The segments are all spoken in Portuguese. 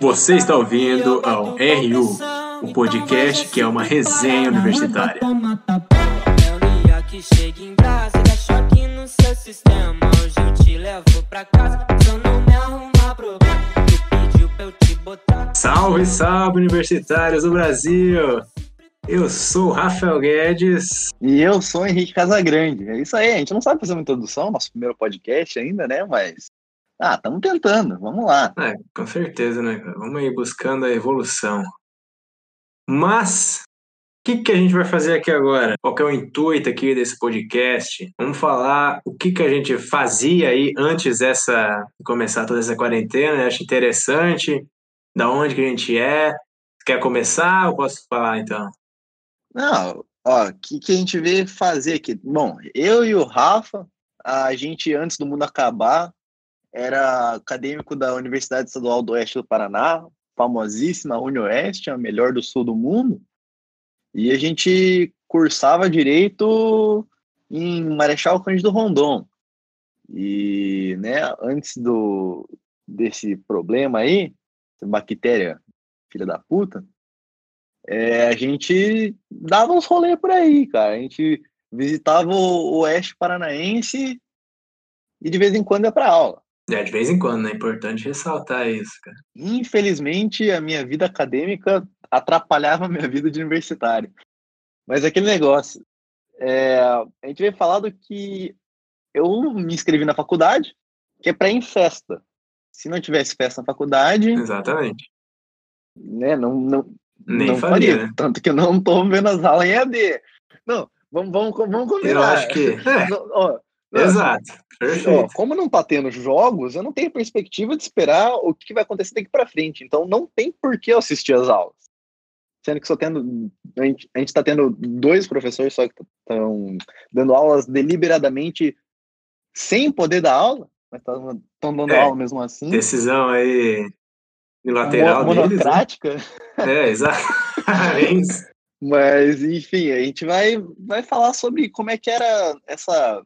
Você está ouvindo ao RU, o podcast que é uma resenha universitária. Teoria que chega em brasa, dá choque no seu sistema. Hoje eu te levo pra casa, só não me arrumar problema. Tu pediu pra eu te botar. Salve, salve, universitários do Brasil! Eu sou o Rafael Guedes. E eu sou o Henrique Casagrande. É isso aí, a gente não sabe fazer uma introdução, nosso primeiro podcast ainda, né? Mas. Ah, estamos tentando, vamos lá. É, com certeza, né? cara? Vamos aí buscando a evolução. Mas, o que, que a gente vai fazer aqui agora? Qual que é o intuito aqui desse podcast? Vamos falar o que, que a gente fazia aí antes dessa de começar toda essa quarentena. né? Acho interessante. Da onde que a gente é. Quer começar? Eu posso falar então? Não, ó, o que, que a gente veio fazer aqui? Bom, eu e o Rafa, a gente, antes do mundo acabar, era acadêmico da Universidade Estadual do Oeste do Paraná, famosíssima UniOeste, a melhor do sul do mundo, e a gente cursava direito em Marechal Cândido Rondon. E, né, antes do desse problema aí, bactéria filha da puta, é, a gente dava uns rolês por aí, cara. A gente visitava o Oeste Paranaense e de vez em quando ia pra aula. É, de vez em quando, né? É importante ressaltar isso, cara. Infelizmente, a minha vida acadêmica atrapalhava a minha vida de universitário. Mas aquele negócio, é, a gente veio falar do que eu me inscrevi na faculdade, que é para ir em festa. Se não tivesse festa na faculdade, Exatamente. né, não, não, Nem não faria, faria. né? Tanto que eu não tô vendo as aulas em AD. Não, vamos, vamos, vamos combinar. Eu acho que. É, ó, não, exato. ó, Perfeito. como não tá tendo jogos, eu não tenho perspectiva de esperar o que vai acontecer daqui para frente. Então não tem por que eu assistir as aulas. Sendo que só tendo. A gente, a gente tá tendo dois professores só que estão dando aulas deliberadamente sem poder dar aula, mas estão dando É, aula mesmo assim. Decisão aí unilateral mo- deles. né? monocrática. É, exato. Parabéns. Mas, enfim, a gente vai, vai falar sobre como é que era essa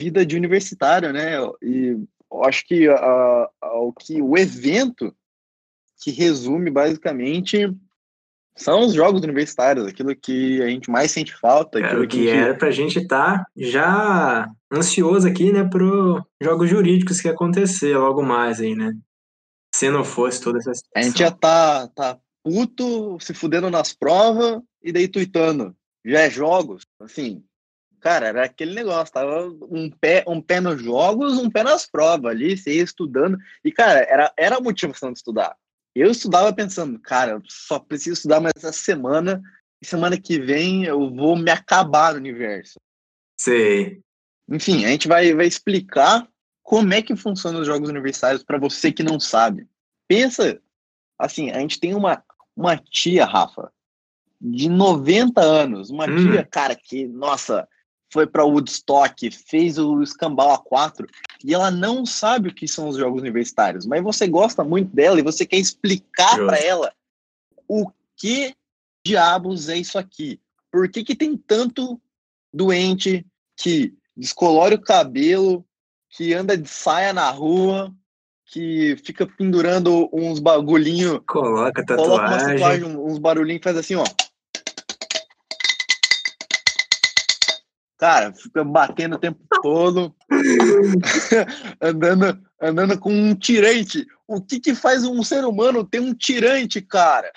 vida de universitário, né? E acho que, a, a- o, que o evento que resume basicamente são os jogos universitários, aquilo que a gente mais sente falta, aquilo o que a gente- era pra gente estar já ansioso aqui, né, pro jogos jurídicos que acontecer logo mais aí, né? Se não fosse toda essa A situação. gente já tá, tá puto, se fudendo nas provas e daí tuitando. Já é jogos, assim. Cara, era aquele negócio, tava um pé, um pé nos jogos, um pé nas provas ali, você ia estudando. E, cara, era, era a motivação de estudar. Eu estudava pensando, cara, eu só preciso estudar mais essa semana, e semana que vem eu vou me acabar no universo. Sei. Enfim, a gente vai, vai explicar como é que funcionam os jogos universitários para você que não sabe. Pensa, assim, a gente tem uma, uma tia, Rafa, de 90 anos, uma Hum. tia, cara, que, nossa, foi para Woodstock, fez o Escambau A4, e ela não sabe o que são os jogos universitários, mas você gosta muito dela e você quer explicar para ela o que diabos é isso aqui. Por que, que tem tanto doente que descolore o cabelo, que anda de saia na rua, que fica pendurando uns bagulhinho, Coloca coloca uma tatuagem. tatuagem, uns barulhinhos faz assim, ó. Cara, fica batendo o tempo todo, andando, andando com um tirante. O que que faz um ser humano ter um tirante, cara?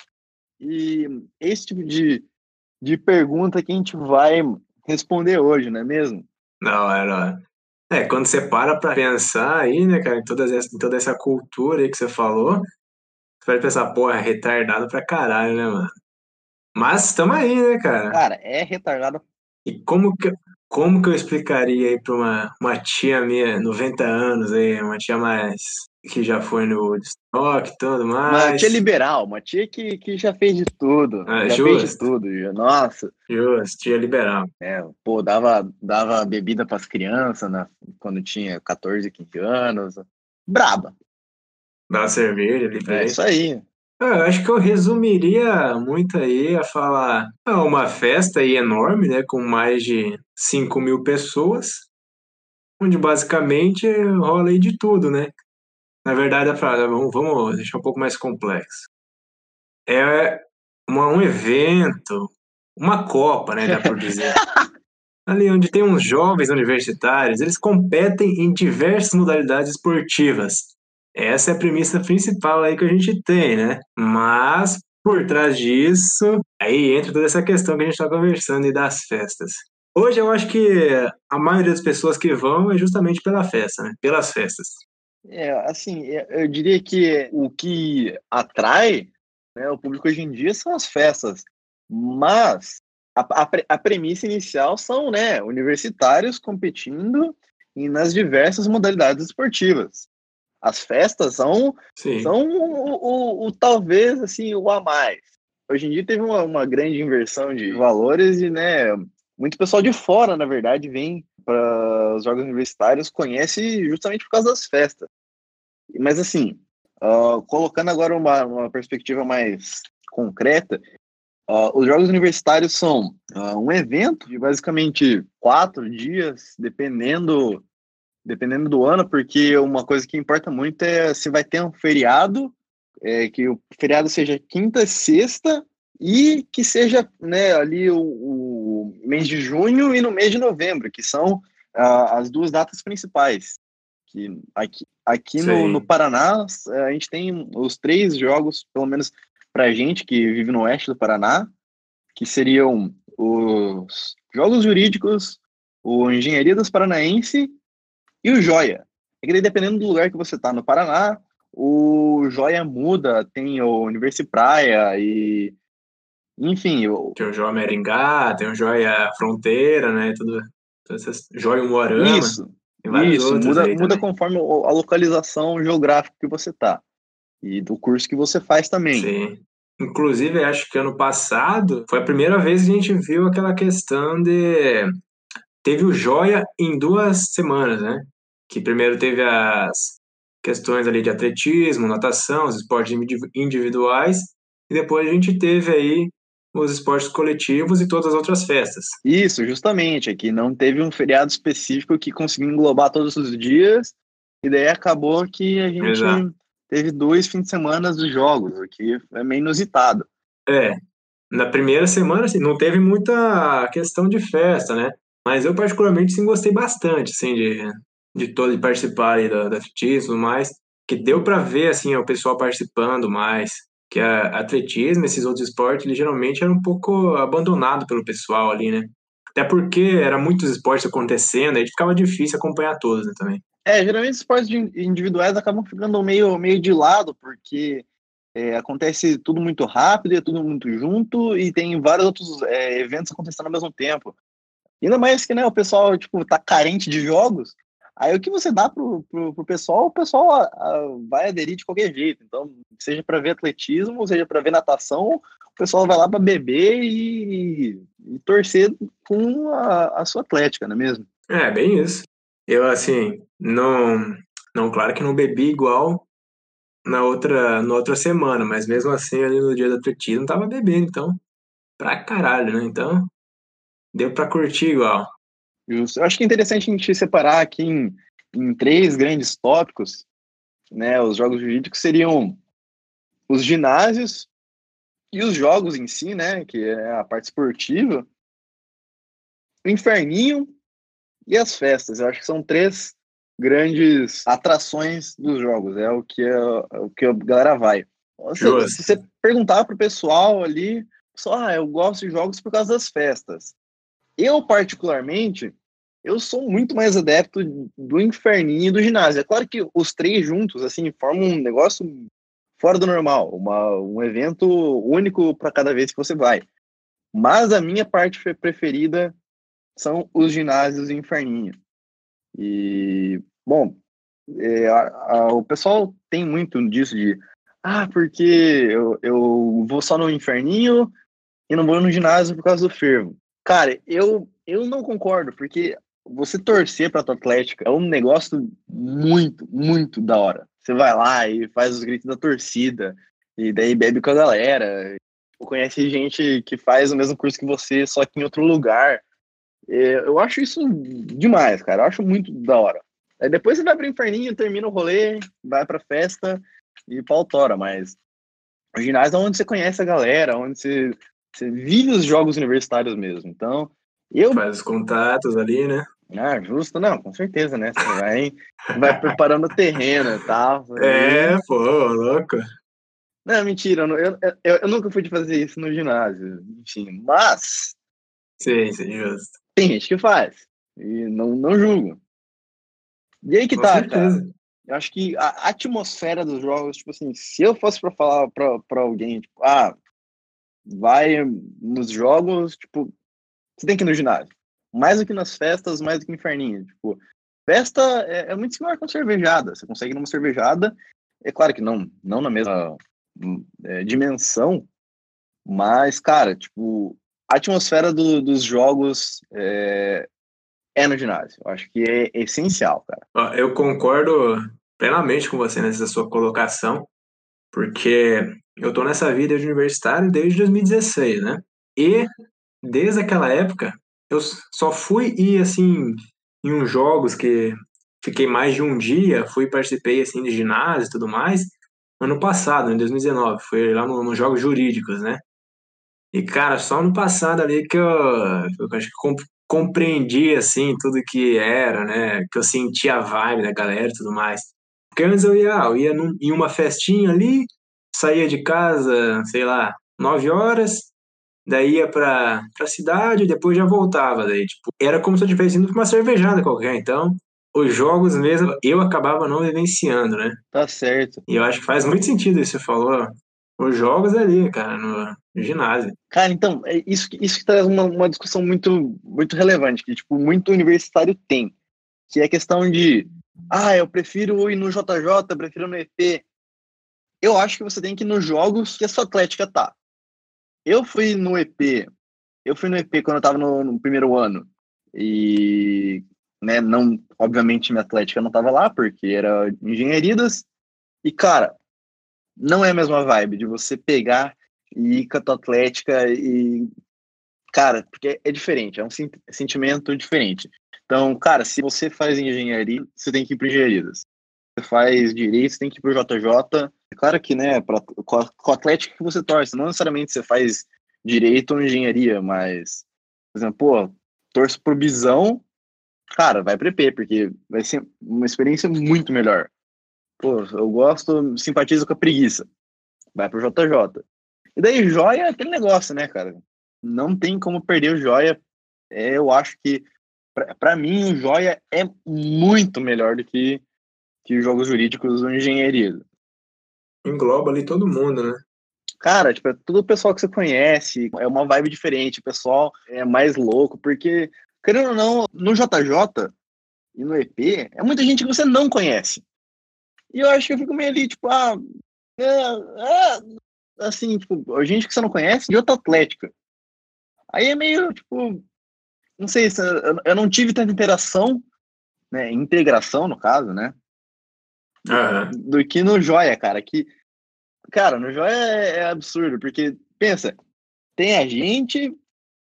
E esse tipo de, de pergunta que a gente vai responder hoje, não é mesmo? Não, era. É, quando você para pra pensar aí, né, cara, em, todas essa, em toda essa cultura aí que você falou, você vai pensar, porra, é retardado pra caralho, né, mano? Mas estamos aí, né, cara? Cara, é retardado. E como que, como que eu explicaria aí pra uma, uma tia minha, 90 anos aí, uma tia mais que já foi no Woodstock e tudo Uma mais. tia liberal, uma tia que, que já fez de tudo. Ah, já fez de justo. tudo. Já. Nossa, Justo, tia liberal. é, pô, dava, dava bebida pras crianças na, quando tinha 14, 15 anos. Braba. Dá cerveja ali pra É isso aí. Ah, Eu acho que eu resumiria muito aí a falar ah, uma festa aí enorme, né, com mais de 5 mil pessoas, onde basicamente rola aí de tudo, né? Na verdade, a frase, vamos, vamos deixar um pouco mais complexo. É uma, um evento, uma Copa, né, dá por dizer. Ali onde tem uns jovens universitários, eles competem em diversas modalidades esportivas. Essa é a premissa principal aí que a gente tem, né? Mas por trás disso, aí entra toda essa questão que a gente está conversando e das festas. Hoje eu acho que a maioria das pessoas que vão é justamente pela festa, né? Pelas festas. É, assim, eu diria que o que atrai né, o público hoje em dia são as festas. Mas a, a, a premissa inicial são né, universitários competindo nas diversas modalidades esportivas. As festas são, são o, o, o, talvez assim o a mais. Hoje em dia teve uma, uma grande inversão de valores e né, muito pessoal de fora, na verdade, vem para os jogos universitários, conhece justamente por causa das festas. Mas assim, uh, colocando agora uma, uma perspectiva mais concreta, Uh, os Jogos Universitários são uh, um evento de basicamente quatro dias, dependendo, dependendo do ano, porque uma coisa que importa muito é se vai ter um feriado, é, que o feriado seja quinta, sexta e que seja né, ali o, o, mês de junho e no mês de novembro, que são uh, as duas datas principais. Que aqui aqui no, no Paraná a gente tem os três jogos, pelo menos para a gente que vive no oeste do Paraná, que seriam os Jogos Jurídicos, o Engenharia dos Paranaense e o Joia. É que dependendo do lugar que você está no Paraná, o Joia muda, tem o Universi Praia e enfim, o... tem o Joia Meringá, tem o Joia Fronteira, né, tudo, essas Joia Moarama. Isso. Isso, muda, muda conforme a localização geográfica que você está e do curso que você faz também. Sim. Inclusive, acho que ano passado foi a primeira vez que a gente viu aquela questão de. Teve o Joia em duas semanas, né? Que primeiro teve as questões ali de atletismo, natação, os esportes individuais, e depois a gente teve aí os esportes coletivos e todas as outras festas. Isso, justamente, aqui não teve um feriado específico que conseguiu englobar todos os dias, e daí acabou que a gente Exato teve dois fins de semana dos jogos, o que é meio inusitado. É, na primeira semana, assim, não teve muita questão de festa, né? Mas eu, particularmente, sim, gostei bastante, assim, de, de todo de participar aí da, da atletismo e tudo mais, que deu para ver, assim, o pessoal participando mais, que a atletismo, esses outros esportes, ele geralmente era um pouco abandonado pelo pessoal ali, né? Até porque era muitos esportes acontecendo, aí ficava difícil acompanhar todos, né, também. É, geralmente esportes individuais acabam ficando meio, meio de lado, porque é, acontece tudo muito rápido, é tudo muito junto, e tem vários outros é, eventos acontecendo ao mesmo tempo. Ainda mais que né, o pessoal tipo, tá carente de jogos, aí o que você dá pro, pro, pro pessoal, o pessoal a, a, vai aderir de qualquer jeito. Então, seja para ver atletismo, seja para ver natação, o pessoal vai lá para beber e, e, torcer com a, a sua atlética, não é mesmo? É, bem isso. Eu, assim, não, não, claro que não bebi igual na outra, na outra semana, mas mesmo assim, ali no dia do atletismo, tava bebendo, então, pra caralho, né? Então, deu pra curtir igual. Justo. Eu acho que é interessante a gente separar aqui em, em três grandes tópicos, né? Os jogos jurídicos seriam os ginásios e os jogos em si, né? Que é a parte esportiva, o inferninho e as festas. Eu acho que são três grandes atrações dos jogos. É o que, é, é o que a galera vai. Se, se você perguntar pro pessoal ali, só, ah, eu gosto de jogos por causa das festas. Eu, particularmente, eu sou muito mais adepto do inferninho e do ginásio. É claro que os três juntos, assim, formam um negócio fora do normal, uma, um evento único para cada vez que você vai. Mas a minha parte preferida são os ginásios e inferninho. E, bom, é, a, a, o pessoal tem muito disso de, ah, porque eu, eu vou só no inferninho e não vou no ginásio por causa do fervo. Cara, eu, eu não concordo, porque você torcer para tua Atlética é um negócio muito, muito da hora. Você vai lá e faz os gritos da torcida, e daí bebe com a galera. Conhece gente que faz o mesmo curso que você, só que em outro lugar. É, eu acho isso demais, cara. Eu acho muito da hora. Aí depois você vai pro inferninho, termina o rolê, vai pra festa e pau tora, mas o ginásio é onde você conhece a galera, onde você, você vive os jogos universitários mesmo. Então, eu. Faz os contatos ali, né? Ah, justo, não, com certeza, né? Você vai, vai preparando o terreno e tal. É, pô, louco. Não, mentira, eu, eu, eu, eu, nunca fui de fazer isso no ginásio, enfim, mas. Sim, sim, justo. Tem gente que faz, e não, não julgo. E aí que Com tá, certeza. cara. Eu acho que a atmosfera dos jogos, tipo assim, se eu fosse pra falar pra, pra alguém, tipo, ah, vai nos jogos, tipo, você tem que ir no ginásio. Mais do que nas festas, mais do que inferninho. Tipo, festa é, é muito similar com cervejada. Você consegue ir numa cervejada, é claro que não, não na mesma é, dimensão, mas, cara, tipo, a atmosfera do, dos jogos é, é no ginásio. Eu acho que é essencial, cara. Eu concordo plenamente com você nessa sua colocação, porque eu tô nessa vida de universitário desde 2016, né? E desde aquela época eu só fui ir assim em uns jogos que fiquei mais de um dia, fui participei assim de ginásio e tudo mais, ano passado, em 2019, foi lá no- nos jogos jurídicos, né? E cara, só no passado ali que eu, eu acho que com- compreendi assim tudo que era, né? Que eu senti a vibe da galera e tudo mais. Porque antes eu ia, eu ia num- em uma festinha ali, saía de casa, sei lá, nove horas, daí ia pra, pra cidade, depois já voltava. Daí, tipo, era como se eu tivesse indo pra uma cervejada qualquer. Então, os jogos mesmo, eu acabava não vivenciando, né? Tá certo. E eu acho que faz muito sentido isso que você falou. Os jogos ali, cara, no, ginásio. Cara, então, é isso, isso que traz uma, uma discussão muito, muito relevante, que, tipo, muito universitário tem, que é a questão de, ah, eu prefiro ir no JJ, prefiro no EP. Eu acho que você tem que ir nos jogos que a sua atlética tá. Eu fui no EP, eu fui no EP quando eu tava no, no primeiro ano, e, né, não, obviamente minha atlética não tava lá, porque era engenharias, e, cara, não é a mesma vibe de você pegar e ir com a tua atlética e. Cara, porque é diferente, é um sen- sentimento diferente. Então, cara, se você faz engenharia, você tem que ir para engenharias. Você faz direito, você tem que ir pro JJ. É claro que, né, pra, com, a, com a atlética que você torce, não necessariamente você faz direito ou engenharia, mas, por exemplo, pô, torço pro Bisão, cara, vai pro EP, porque vai ser uma experiência muito melhor. Pô, eu gosto, simpatizo com a preguiça. Vai pro JJ. E daí, joia é aquele negócio, né, cara? Não tem como perder o joia. É, eu acho que, pra mim, o joia é muito melhor do que, que os jogos jurídicos ou engenharia. Engloba ali todo mundo, né? Cara, tipo, é tudo o pessoal que você conhece, é uma vibe diferente, o pessoal é mais louco, porque, querendo ou não, no JJ e no EP, é muita gente que você não conhece. E eu acho que eu fico meio ali, tipo, ah, é, é, assim, tipo, gente que você não conhece de outra atlética. Aí é meio, tipo, não sei, se eu, eu não tive tanta interação, né, integração, no caso, né, Aham. do que no Joia, cara. Que, cara, no Joia é, é absurdo, porque, pensa, tem a gente,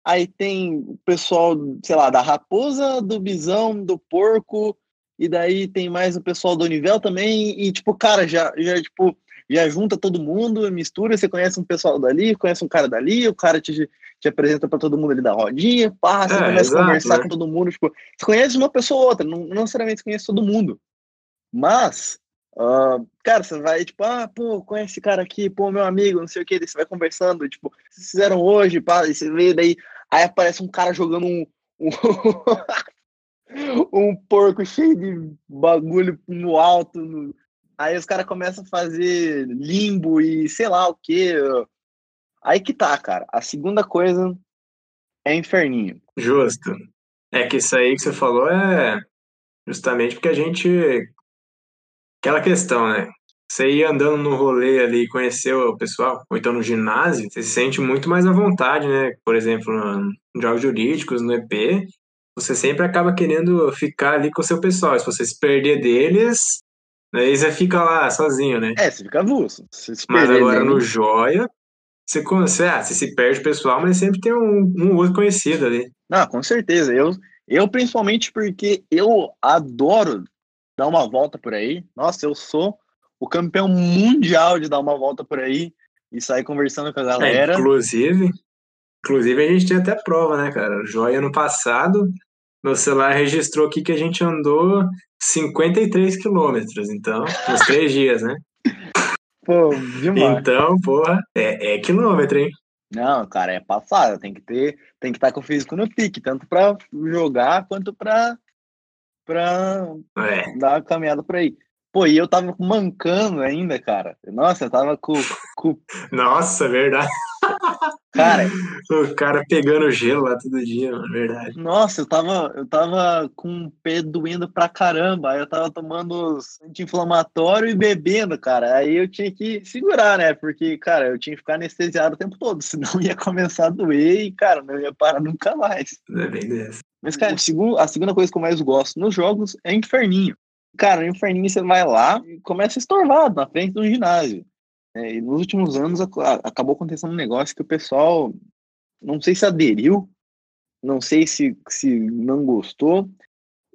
aí tem o pessoal, sei lá, da raposa, do bisão, do porco, e daí tem mais o pessoal do Nivel também, e, tipo, cara, já, já, tipo, já junta todo mundo, mistura, você conhece um pessoal dali, conhece um cara dali, o cara te, te apresenta pra todo mundo ali da rodinha, pá, você É, começa exato, a conversar né? com todo mundo, tipo, você conhece uma pessoa ou outra, não, não necessariamente você conhece todo mundo, mas ah, cara, você vai, tipo, ah, pô, conhece esse cara aqui, pô, meu amigo, não sei o que, você vai conversando, tipo, vocês fizeram hoje, pá, e você vê, daí, aí aparece um cara jogando um, um, um porco cheio de bagulho no alto, no- aí os caras começam a fazer limbo e sei lá o que, aí que tá, cara, a segunda coisa é inferninho. Justo. É que isso aí que você falou é justamente porque a gente. Aquela questão, né? Você ir andando no rolê ali e conhecer o pessoal, ou então no ginásio, você se sente muito mais à vontade, né? Por exemplo, nos jogos jurídicos, no EP, você sempre acaba querendo ficar ali com o seu pessoal. Se você se perder deles, aí você fica lá sozinho, né? É, você fica avulso. Mas agora nele- no Joia, você, você, ah, você se perde o pessoal, mas sempre tem um, um outro conhecido ali. Não, com certeza. Eu, eu principalmente porque eu adoro dar uma volta por aí. Nossa, eu sou o campeão mundial de dar uma volta por aí e sair conversando com a É, galera. inclusive, inclusive, a gente tem até prova, né, cara? O Joia, ano passado, meu celular registrou aqui que a gente andou 53 quilômetros, então, nos três dias, né? Pô, demais. Então, porra, é, é quilômetro, hein? Não, cara, é passada. Tem que ter, tem que estar com o físico no pique, tanto pra jogar quanto pra, pra É, dar uma caminhada por aí. Pô, e eu tava mancando ainda, cara. Nossa, eu tava com, com nossa, verdade. cara, O cara pegando gelo lá todo dia, mano, verdade. Nossa, eu tava, eu tava com o pé doendo pra caramba. Aí eu tava tomando anti-inflamatório e bebendo, cara. Aí eu tinha que segurar, né? Porque, cara, eu tinha que ficar anestesiado o tempo todo, senão ia começar a doer e, cara, não ia parar nunca mais. É bem dessa. Mas, cara, o a segunda coisa que eu mais gosto nos jogos é inferninho. Cara, no inferninho você vai lá e começa estorvado na frente do ginásio. É, e nos últimos anos ac- a- acabou acontecendo um negócio que o pessoal, não sei se aderiu, não sei se, se não gostou.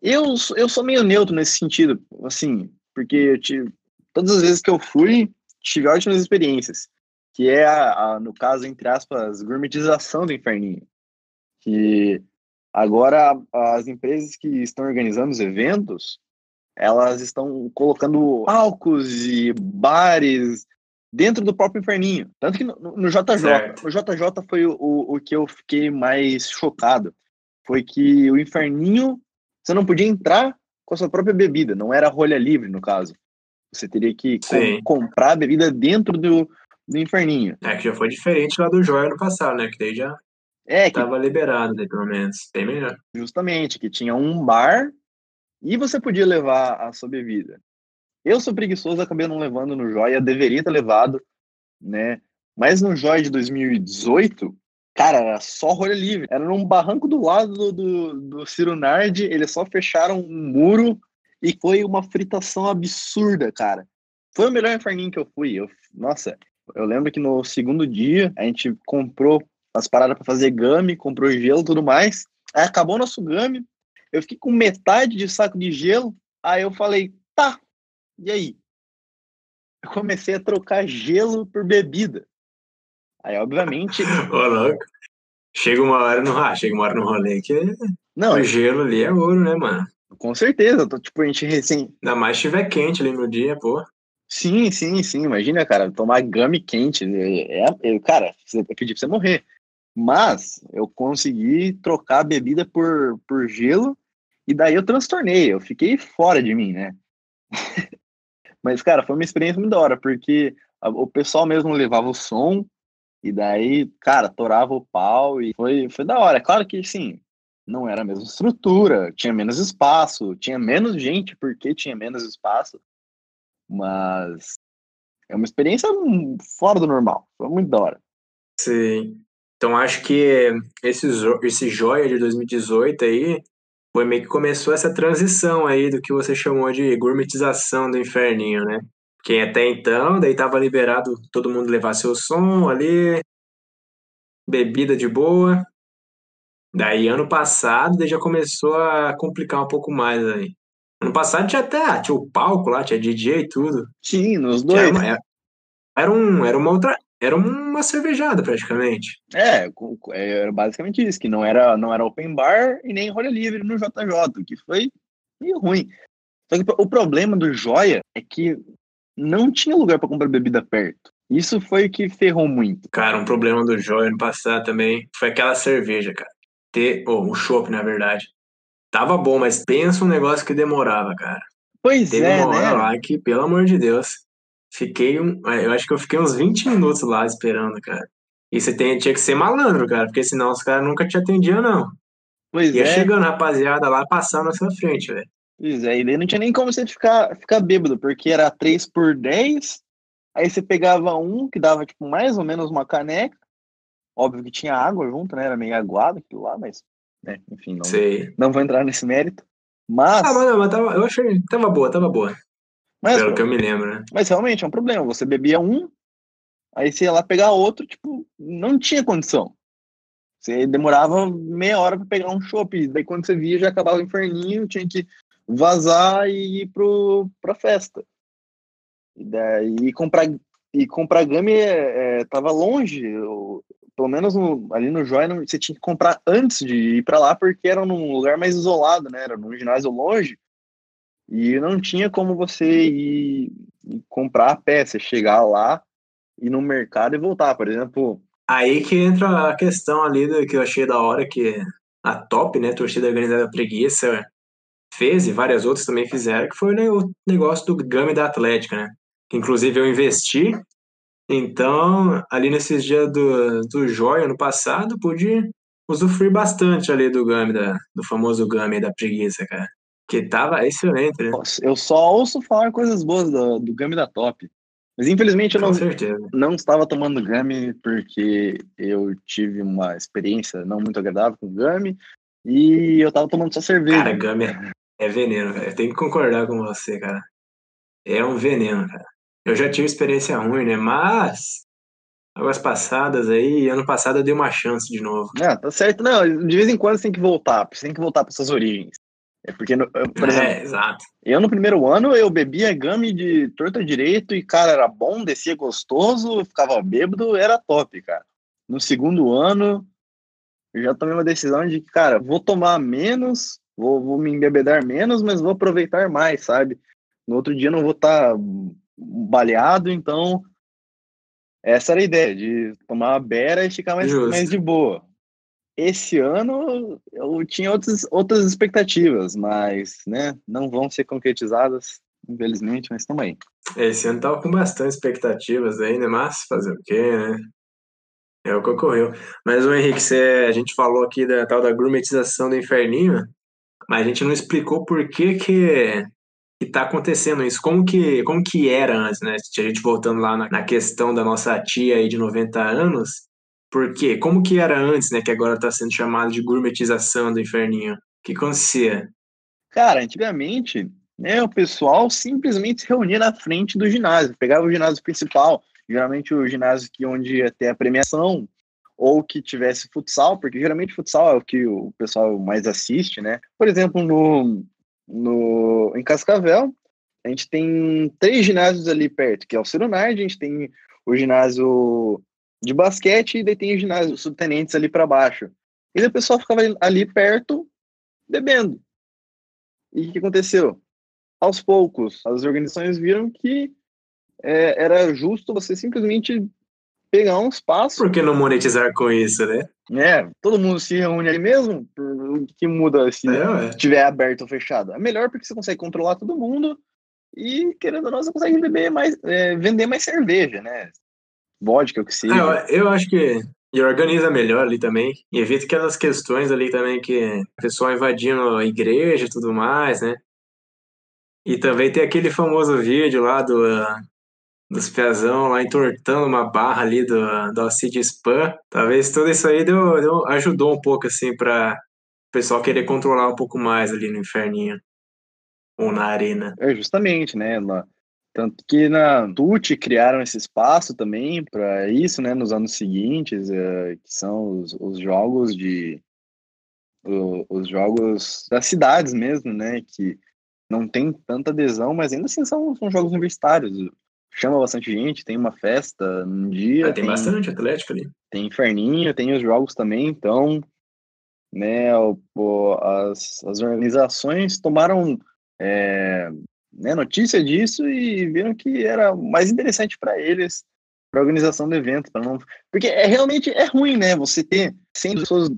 Eu, eu sou meio neutro nesse sentido, assim, porque eu tive, todas as vezes que eu fui, tive ótimas experiências, que é, a, a, no caso, entre aspas, gourmetização do inferninho. Que agora as empresas que estão organizando os eventos, elas estão colocando palcos e bares dentro do próprio inferninho. Tanto que no, no JJ, Certo. o JJ foi o, o, o que eu fiquei mais chocado. Foi que o inferninho, você não podia entrar com a sua própria bebida, não era rolha livre, no caso. Você teria que com- comprar a bebida dentro do, do inferninho. É que já foi diferente lá do Joia no passado, né? Que daí já É, que tava liberado, né, pelo menos. Bem melhor. Justamente, que tinha um bar e você podia levar a sua bebida. Eu sou preguiçoso, acabei não levando no Joia, deveria ter levado, né? Mas no Joia de 2018, cara, era só rolha livre. Era num barranco do lado do, do, do Ciro Nardi, eles só fecharam um muro e foi uma fritação absurda, cara. Foi o melhor inferninho que eu fui. Eu, nossa, eu lembro que no segundo dia a gente comprou as paradas para fazer game, comprou gelo e tudo mais. Aí acabou o nosso game. Eu fiquei com metade de saco de gelo. Aí eu falei, tá, e aí? Eu comecei a trocar gelo por bebida. Aí, obviamente, Ô, louco. Chega uma hora no. Ah, chega uma hora no rolê que não, o gelo ali é ouro, né, mano? com certeza, tô, tipo, a gente recém. Ainda mais se estiver quente ali no dia, pô. Sim, sim, sim. Imagina, cara, tomar gummy quente. É, é- é- cara, você pedir pra você morrer. Mas eu consegui trocar a bebida por, por gelo e daí eu transtornei. Eu fiquei fora de mim, né? Mas, cara, foi uma experiência muito da hora, porque o pessoal mesmo levava o som e daí, cara, torava o pau e foi, foi da hora. É claro que, sim, não era a mesma estrutura, tinha menos espaço, tinha menos gente porque tinha menos espaço, mas é uma experiência fora do normal. Foi muito da hora. Sim. Então acho que esse, esse joia de 2018 aí foi meio que começou essa transição aí do que você chamou de gourmetização do inferninho, né? Porque até então, daí tava liberado todo mundo levar seu som ali, bebida de boa. Daí ano passado, daí já começou a complicar um pouco mais aí. Ano passado tinha até, tinha o palco lá, tinha DJ e tudo. Sim, nos Tinha dois. uma- era, era um, era uma outra, era uma cervejada praticamente. É, co- era basicamente isso, que não era, não era open bar e nem rolha livre no JJ, o que foi meio ruim. Só que o problema do Joia é que não tinha lugar para comprar bebida perto. Isso foi o que ferrou muito. Cara, um problema do Joy ano passado também foi aquela cerveja, cara. Ter, ou o chopp, na verdade. Tava bom, mas pensa um negócio que demorava, cara. Pois Teve é, uma hora né? lá que, pelo amor de Deus, fiquei um. Eu acho que eu fiquei uns 20 minutos lá esperando, cara. E você tem- tinha que ser malandro, cara, porque senão os caras nunca te atendiam, não. Pois Ia é, chegando, rapaziada, lá passando na sua frente, velho. pois é. E daí não tinha nem como você ficar, ficar bêbado, porque era 3 por 10, aí você pegava um que dava tipo mais ou menos uma caneca. Óbvio que tinha água junto, né? Era meio aguado aquilo lá, mas, né, enfim, não, Sei. não vou entrar nesse mérito. Mas, Ah, mas não, mas tava, eu achei. Tava boa, tava boa. Mas, Pelo que eu me lembro, né? mas realmente é um problema. Você bebia um, aí você ia lá pegar outro, tipo, não tinha condição. Você demorava meia hora para pegar um chopp, daí quando você via já acabava o inferninho, tinha que vazar e ir pro, pra festa. E daí comprar, e comprar gummy é, é, tava longe. Eu, pelo menos no, ali no Joia você tinha que comprar antes de ir para lá, porque era num lugar mais isolado, né? Era num ginásio longe. E não tinha como você ir, comprar a peça, chegar lá, ir no mercado e voltar. Por exemplo, Aí que entra a questão ali do, que eu achei da hora, que a top, né, torcida organizada preguiça, fez e várias outras também fizeram, que foi né, o negócio do Gami da Atlética, né? Inclusive eu investi. Então, ali nesses dias do, do Joia, no passado, pude usufruir bastante ali do Gami, da, do famoso Gami da preguiça, cara. Que tava excelente, né? eu só ouço falar coisas boas do, do Gami da Top. Mas infelizmente eu não, não estava tomando Gummy porque eu tive uma experiência não muito agradável com Gummy e eu estava tomando só cerveja. Cara, Gami é, é veneno, cara. Eu tenho que concordar com você, cara. É um veneno, cara. Eu já tive experiência ruim, né? Mas águas passadas aí, ano passado eu dei uma chance de novo. Ah, tá certo. Não, de vez em quando você tem que voltar, você tem que voltar para suas origens. É porque, no- eu, por exemplo, é, exato. eu no primeiro ano eu bebia Gummy de torta direito e, cara, era bom, descia gostoso, ficava bêbado, era top, cara. No segundo ano, eu já tomei uma decisão de que, cara, vou tomar menos, vou, vou me embebedar menos, mas vou aproveitar mais, sabe? No outro dia eu não vou estar baleado, então essa era a ideia, de tomar uma beira e ficar mais, Justo. mais de boa. Esse ano eu tinha outras, outras expectativas, mas né, não vão ser concretizadas, infelizmente, mas estamos aí. Esse ano tava com bastante expectativas aí, né? Mas fazer o quê, né? É o que ocorreu. Mas, o Henrique, você, a gente falou aqui da tal da gourmetização do inferninho, mas a gente não explicou por que que, que tá acontecendo isso. Como que, como que era antes, né? A gente voltando lá na, na questão da nossa tia aí de 90 anos, por quê? Como que era antes, né? Que agora tá sendo chamado de gourmetização do inferninho. O que acontecia? Cara, antigamente, né, o pessoal simplesmente se reunia na frente do ginásio, pegava o ginásio principal, geralmente o ginásio que onde ia ter a premiação, ou que tivesse futsal, porque geralmente futsal é o que o pessoal mais assiste, né? Por exemplo, no, no, em Cascavel, a gente tem três ginásios ali perto, que é o Cirunard, a gente tem o ginásio de basquete e daí tem o ginásio subtenentes ali para baixo. E o pessoal ficava ali perto bebendo. E o que aconteceu? Aos poucos, as organizações viram que é, era justo você simplesmente pegar um espaço, Por que não monetizar com isso, né? né? Todo mundo se reúne ali mesmo. O que muda se É, aberto ou fechado? É melhor porque você consegue controlar todo mundo e, querendo ou não, você consegue beber mais, é, vender mais cerveja, né? Vodka, o que seja. Ah, eu, eu acho que e organiza melhor ali também. E evita aquelas questões ali também que o pessoal invadindo a igreja e tudo mais, né? E também tem aquele famoso vídeo lá do, ah, dos pezão lá entortando uma barra ali do, do Alcide Spam. Talvez tudo isso aí deu, deu- ajudou um pouco, assim, para o pessoal querer controlar um pouco mais ali no inferninho. Ou na arena. É, justamente, né? lá- Tanto que na TUT criaram esse espaço também para isso, né? Nos anos seguintes, eh, que são os, os jogos de. o- os jogos das cidades mesmo, né? Que não tem tanta adesão, mas ainda assim são, são jogos universitários. Chama bastante gente, tem uma festa num dia. Ah, tem bastante Atlético ali. tem Inferninho, tem os jogos também, então, né, o, o- as, as organizações tomaram é, né, notícia disso e viram que era mais interessante para eles, para a organização do evento, para não, porque é realmente é ruim, né, você ter 100 pessoas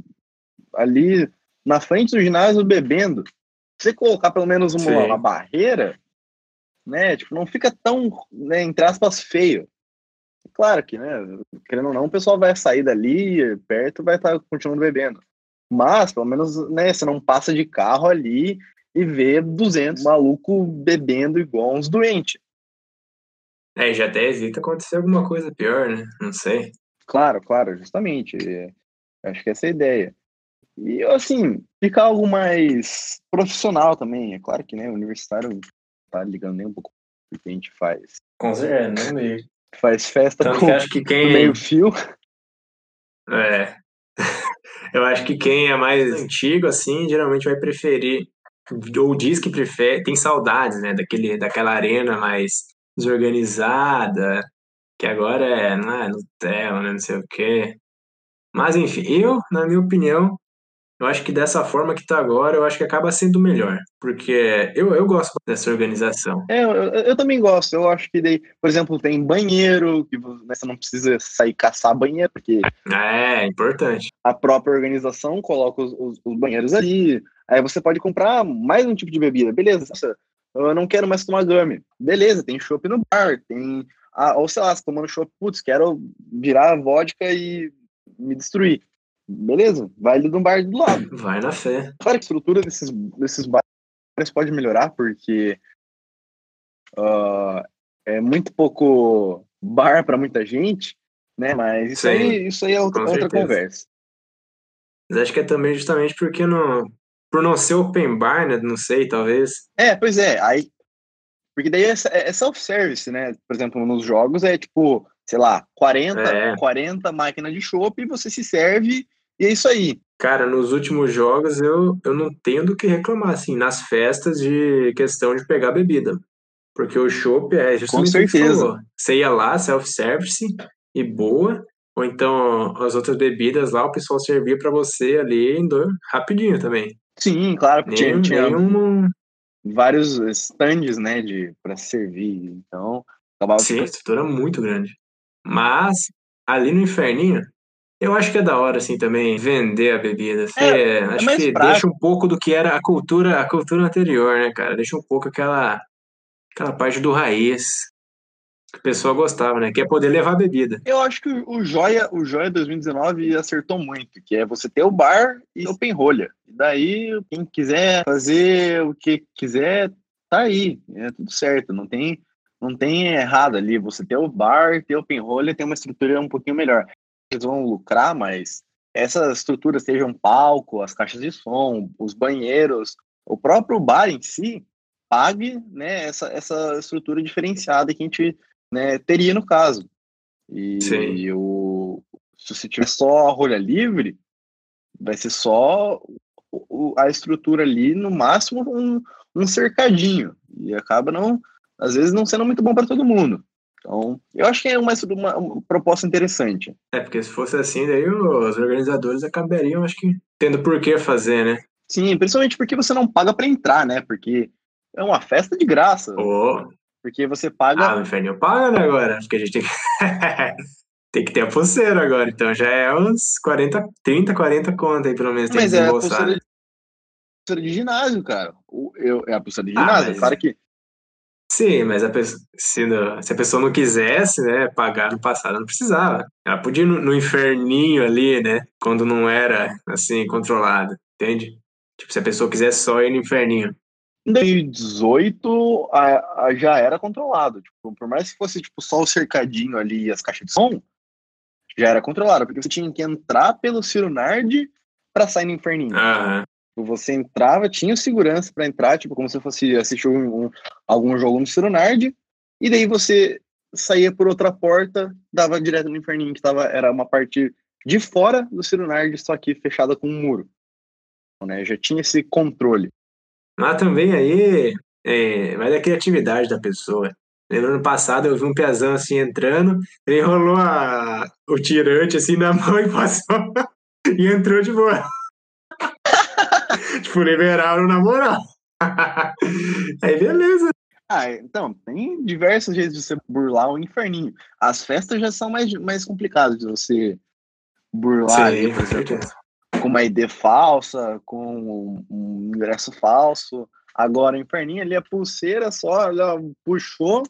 ali na frente do ginásio bebendo, você colocar pelo menos uma, uma barreira, né, tipo, não fica tão, né, entre aspas, feio. Claro que, né, querendo ou não, o pessoal vai sair dali perto vai estar continuando bebendo. Mas, pelo menos, né, você não passa de carro ali e vê 200 maluco bebendo igual uns doentes. É, e já até hesita acontecer alguma coisa pior, né? Não sei. Claro, claro, justamente. Acho que essa é a ideia. E, assim, ficar algo mais profissional também. É claro que, né, o universitário não tá ligando nem um pouco o que a gente faz. Com certeza, não meio. Faz festa Tanto com que acho que quem. meio fio. É. Eu acho que quem é mais antigo, assim, geralmente vai preferir ou diz que prefere, tem saudades, né, daquele, daquela arena mais desorganizada, que agora é, não é Nutella, né, não sei o quê. Mas enfim, eu, na minha opinião, eu acho que dessa forma que tá agora, eu acho que acaba sendo melhor. Porque eu, eu gosto dessa organização. É, eu, eu também gosto. Eu acho que daí, por exemplo, tem banheiro, que né, você não precisa sair caçar banheiro, porque. É, importante. A própria organização coloca os, os, os banheiros ali. Aí você pode comprar mais um tipo de bebida. Beleza, eu não quero mais tomar gummy. Beleza, tem chopp no bar, tem. Ah, ou sei lá, você tomando chopp, putz, quero virar vodka e me destruir. Beleza, vai ali no bar do lado. Vai na fé. Claro que a estrutura desses, desses bares pode melhorar, porque uh, é muito pouco bar para muita gente, né? Mas isso, Sim, aí, isso aí é outra, outra conversa. Mas acho que é também justamente porque não, por não ser open bar, né? Não sei, talvez. É, pois é. Aí, porque daí é, é self-service, né? Por exemplo, nos jogos é tipo, sei lá, 40, é. 40 máquinas de chopp e você se serve e é isso aí. Cara, nos últimos jogos eu, eu não tenho do que reclamar, assim, nas festas de questão de pegar bebida. Porque o chopp é justamente Com certeza. Você ia lá, self-service e boa, ou então as outras bebidas lá, o pessoal servia para você ali rapidinho também. Sim, claro, porque tinha, vários stands, né, de para servir, então acabava Sim, a estrutura muito grande. Mas ali no inferninho, eu acho que é da hora, assim, também vender a bebida. Assim, é, é, acho é que prático. deixa um pouco do que era a cultura, a cultura anterior, né, cara? Deixa um pouco aquela, aquela parte do raiz que o pessoal gostava, né? Que é poder levar a bebida. Eu acho que o Joia, o Joia 2019 acertou muito, que é você ter o bar e o open rolha. E daí, quem quiser fazer o que quiser, tá aí. É tudo certo, não tem não tem errado ali. Você ter o bar, ter o open rolha, tem uma estrutura um pouquinho melhor eles vão lucrar, mas essa estrutura, seja um palco, as caixas de som, os banheiros, o próprio bar em si, pague né, essa, essa estrutura diferenciada que a gente né, teria no caso. E Sim. o, se você tiver só a rolha livre, vai ser só o, a estrutura ali, no máximo um, um cercadinho. E acaba não, às vezes, não sendo muito bom para todo mundo. Então, eu acho que é uma, uma, uma, proposta interessante. É, porque se fosse assim, daí os organizadores acabariam, acho que, tendo por que fazer, né? Sim, principalmente porque você não paga para entrar, né? Porque é uma festa de graça. Oh. Porque você paga. Ah, o inferno paga, né, agora? Porque a gente tem que. tem que ter a pulseira agora, então já é uns 40, 30, 40 contas aí, pelo menos. Mas é a pulseira de, pulseira de ginásio, cara. Eu, é a pulseira de ah, ginásio. Ah, mas... Claro que Sim, mas a pessoa, se, não, se, a pessoa não quisesse, né, pagar no passado, não precisava. Ela podia ir no, no inferninho ali, né, quando não era, assim, controlado, entende? Tipo, se a pessoa quisesse só ir no inferninho. Em 2018, a, a já era controlado. Tipo, por mais que fosse, tipo, só o cercadinho ali e as caixas de som, já era controlado, porque você tinha que entrar pelo Ciro Nardi pra sair no inferninho. Aham. Você entrava, tinha segurança para entrar, tipo, como se fosse assistir um, um, algum jogo no Cironard, e daí você saía por outra porta, dava direto no inferninho, que tava, era uma parte de fora do Cironard, só que fechada com um muro. Né? Já tinha esse controle. Mas também aí é, vai da criatividade da pessoa. Lembra no passado eu vi um piazão assim entrando, ele rolou a, o tirante assim na mão e passou e entrou de boa tipo, liberaram na moral. Aí beleza. Ah, então, tem diversos jeitos de você burlar o inferninho. As festas já são mais, mais complicadas de você burlar, Sim, ali, por exemplo, com uma ID falsa, com um ingresso falso. Agora, o inferninho ali, a pulseira só, ela puxou,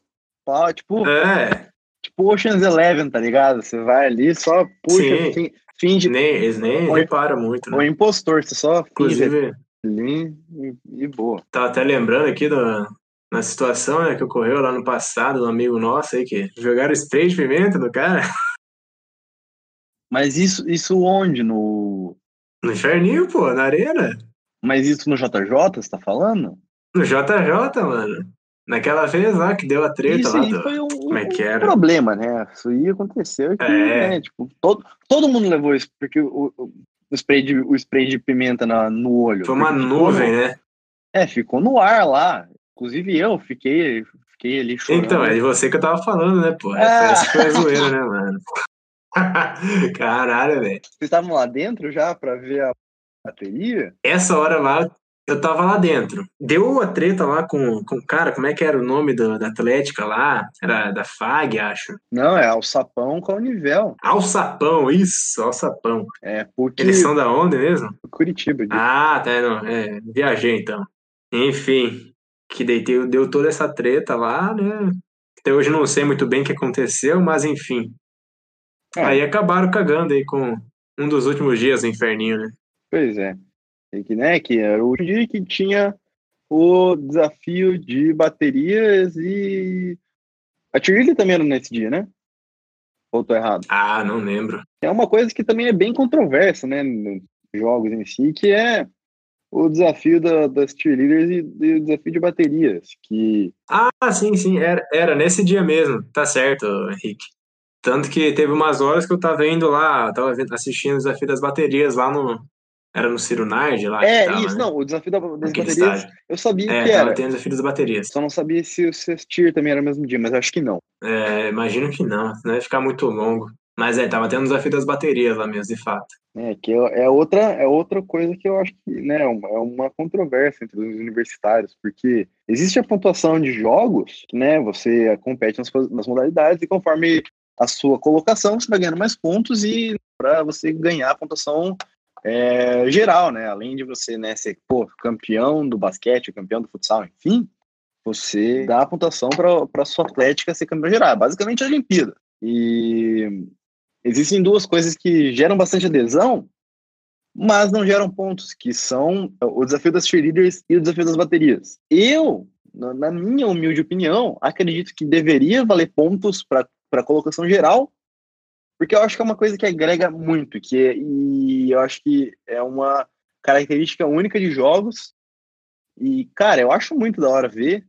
tipo, é. tipo Ocean's Eleven, tá ligado? Você vai ali, só puxa, Sim. finge. Nem, eles nem reparam muito, né? O impostor, você só Inclusive, ali e, e boa. Tava até lembrando aqui da na situação né, que ocorreu lá no passado, um amigo nosso aí que jogaram spray de pimenta no cara. Mas isso, isso onde? No. No inferninho, pô, na arena. Mas isso no JJ, você tá falando? No JJ, mano. Naquela vez lá que deu a treta isso lá. Isso do... foi um, Como é que era? problema, né? Isso aí aconteceu. Que, é. né, tipo, todo, todo mundo levou isso, porque o, o, spray de, o spray de pimenta na, no olho. Foi uma nuvem, né? É, ficou no ar lá. Inclusive eu fiquei, fiquei ali chorando. Então, é de você que eu tava falando, né, pô? Ah. Essa foi a zoeira, né, mano? Caralho, velho. Vocês estavam lá dentro já pra ver a bateria? Essa hora lá, eu tava lá dentro. Deu a treta lá com, com o cara, como é que era o nome do, da Atlética lá? Era da FAG, acho. Não, é alçapão com a Univel. Alçapão, isso, Alçapão. É, porque Eles são da onde mesmo? Curitiba. de- Ah, tá, não, é, viajei então. Enfim, que daí deu, deu toda essa treta lá, né? Até hoje não sei muito bem o que aconteceu, mas enfim. Ah. Aí acabaram cagando aí com um dos últimos dias do inferninho, né? Pois é. Que, né, que era o dia que tinha o desafio de baterias e. A cheerleader também era nesse dia, né? Ou tô errado? Ah, não lembro. É uma coisa que também é bem controversa, né, nos jogos em si, que é o desafio da- das cheerleaders e, e o desafio de baterias, que Ah, sim, sim, era, era nesse dia mesmo, tá certo, Henrique. Tanto que teve umas horas que eu tava indo lá, tava assistindo o desafio das baterias lá no. Era no Ciro Nard lá? é tava, isso, né? não, o desafio da- das Aquele baterias, estágio. eu sabia É, que era, tendo o desafio das baterias. só não sabia se o Tier também era no mesmo dia, mas acho que não. É, imagino que não, senão ia ficar muito longo. Mas é, tava tendo o desafio das baterias lá mesmo, de fato. É, que é outra, é outra coisa que eu acho que né, é uma- é uma controvérsia entre os universitários, porque existe a pontuação de jogos, né? Você compete nas, nas modalidades e conforme a sua colocação, você vai ganhando mais pontos e para você ganhar a pontuação é, geral, né? Além de você né, ser pô, campeão do basquete, campeão do futsal, enfim, você dá a pontuação para sua atlética ser campeão geral. Basicamente a Olimpíada. E existem duas coisas que geram bastante adesão, mas não geram pontos, que são o desafio das cheerleaders e o desafio das baterias. Eu, na minha humilde opinião, acredito que deveria valer pontos para a colocação geral, porque eu acho que é uma coisa que agrega muito, que é- e eu acho que é uma característica única de jogos. E, cara, eu acho muito da hora ver.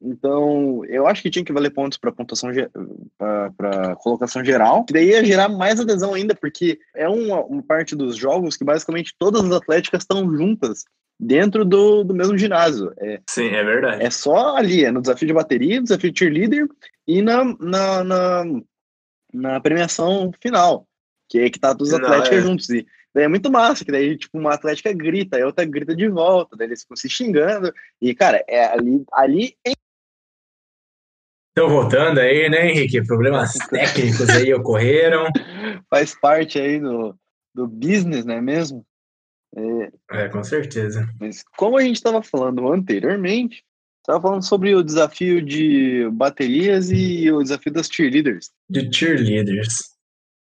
Então, eu acho que tinha que valer pontos para pontuação para colocação geral. Que daí ia gerar mais adesão ainda, porque é uma, uma parte dos jogos que basicamente todas as atléticas estão juntas dentro do, do mesmo ginásio. É, Sim, é verdade. é só ali, é no desafio de bateria, no desafio de cheerleader e na, na, na, na premiação final, que é que tá todos os Não, atléticas é. juntos. E daí é muito massa, que daí, tipo, uma atlética grita, a outra grita de volta, daí eles ficam se xingando. E, cara, é ali, ali Então, voltando aí, né, Henrique? Problemas técnicos aí ocorreram. faz parte aí do, do business, não é mesmo? É, com certeza. Mas como a gente estava falando anteriormente, estava falando sobre o desafio de baterias e o desafio das cheerleaders. De cheerleaders.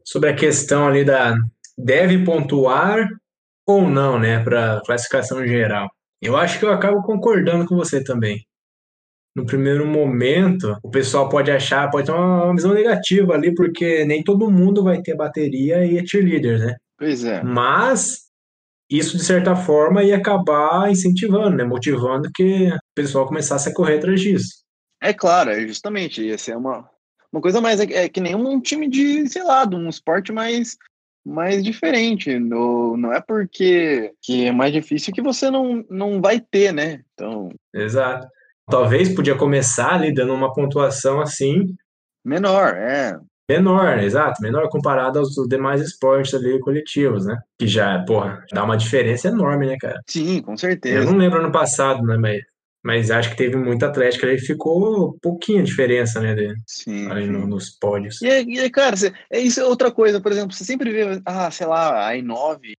Sobre a questão ali da deve pontuar ou não, né, para classificação geral. Eu acho que eu acabo concordando com você também. No primeiro momento, o pessoal pode achar, pode ter uma visão negativa ali, porque nem todo mundo vai ter bateria e é cheerleader, né? Pois é. Mas isso, de certa forma, ia acabar incentivando, né? Motivando que o pessoal começasse a correr atrás disso. É claro, é justamente, ia ser uma, uma coisa mais, é, é que nem um time de, sei lá, de um esporte mais, mais diferente. No, não é porque que é mais difícil que você não, não vai ter, né? Então, Exato. Talvez podia começar ali dando uma pontuação assim, menor, é. Menor, exato, menor comparado aos demais esportes ali coletivos, né? Que já, porra, dá uma diferença enorme, né, cara? Sim, com Eu certeza. não lembro ano passado, né, mas, mas acho que teve muita atlética ali, ficou pouquinha diferença, né, de- Sim. ali no- sim. nos pódios. E, aí, e aí, cara, cê- é isso é outra coisa, por exemplo, você sempre vê, ah, sei lá, a i9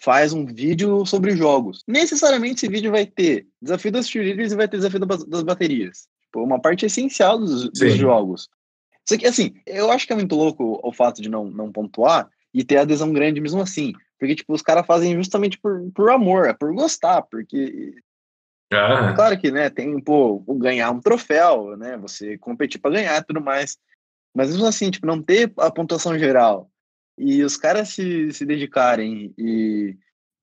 faz um vídeo sobre jogos. Necessariamente esse vídeo vai ter desafio das cheerleaders e vai ter desafio da- das baterias. Tipo, uma parte essencial dos, dos jogos. Isso aqui, assim, eu acho que é muito louco o fato de não, não pontuar e ter adesão grande mesmo assim. Porque, tipo, os caras fazem justamente por, por amor, é por gostar, porque Ah, Claro que, né, tem, pô, ganhar um troféu, né, você competir para ganhar e tudo mais. Mas mesmo assim, tipo, não ter a pontuação geral e os caras se, se dedicarem e,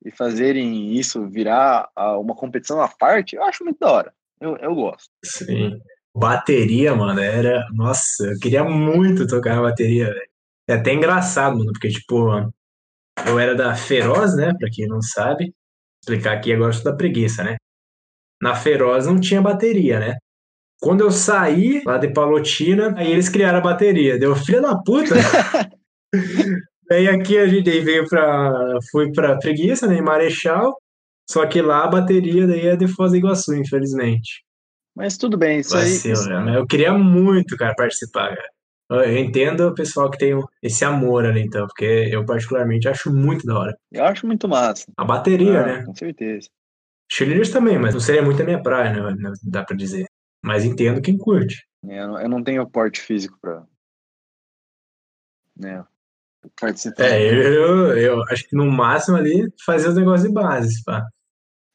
e fazerem isso virar uma competição à parte, eu acho muito da hora. Eu, eu gosto. sim. Bateria, mano, era. Nossa, eu queria muito tocar bateria, velho. É até engraçado, mano, porque, tipo, eu era da Feroz, né? Pra quem não sabe. Explicar aqui agora, eu sou da preguiça, né? na Feroz não tinha bateria, né? Quando eu saí lá de Palotina, aí eles criaram a bateria. Deu filha da puta. Daí aqui a gente veio pra. Fui pra Preguiça, né? Em Marechal. Só que lá a bateria daí é de Foz do Iguaçu, infelizmente. Mas tudo bem, isso aí. Né? Eu queria muito, cara, participar, cara. Eu eu entendo o pessoal que tem esse amor ali, então, porque eu particularmente acho muito da hora. Eu acho muito massa. A bateria, Ah, né? Com certeza. Cheerleaders também, mas não seria muito a minha praia, né? Dá pra dizer. Mas entendo quem curte. É, Eu não, eu tenho porte físico pra. Né, participar. É, eu, eu acho que no máximo ali fazer os negócios de base, pá.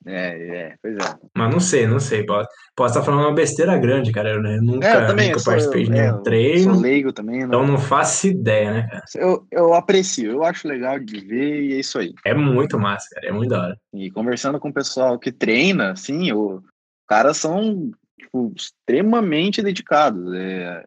É, é, pois é. Mas não sei, não sei. Posso, posso estar falando uma besteira grande, cara. Eu, né, nunca, É, eu também, nunca eu sou, participei de é, nenhum eu treino, sou leigo também. então Não, não faço ideia, né, cara? eu, eu aprecio, eu acho legal de ver e é isso aí. É muito massa, cara. É muito da hora. E conversando com o pessoal que treina, assim, os caras são tipo, extremamente dedicados. É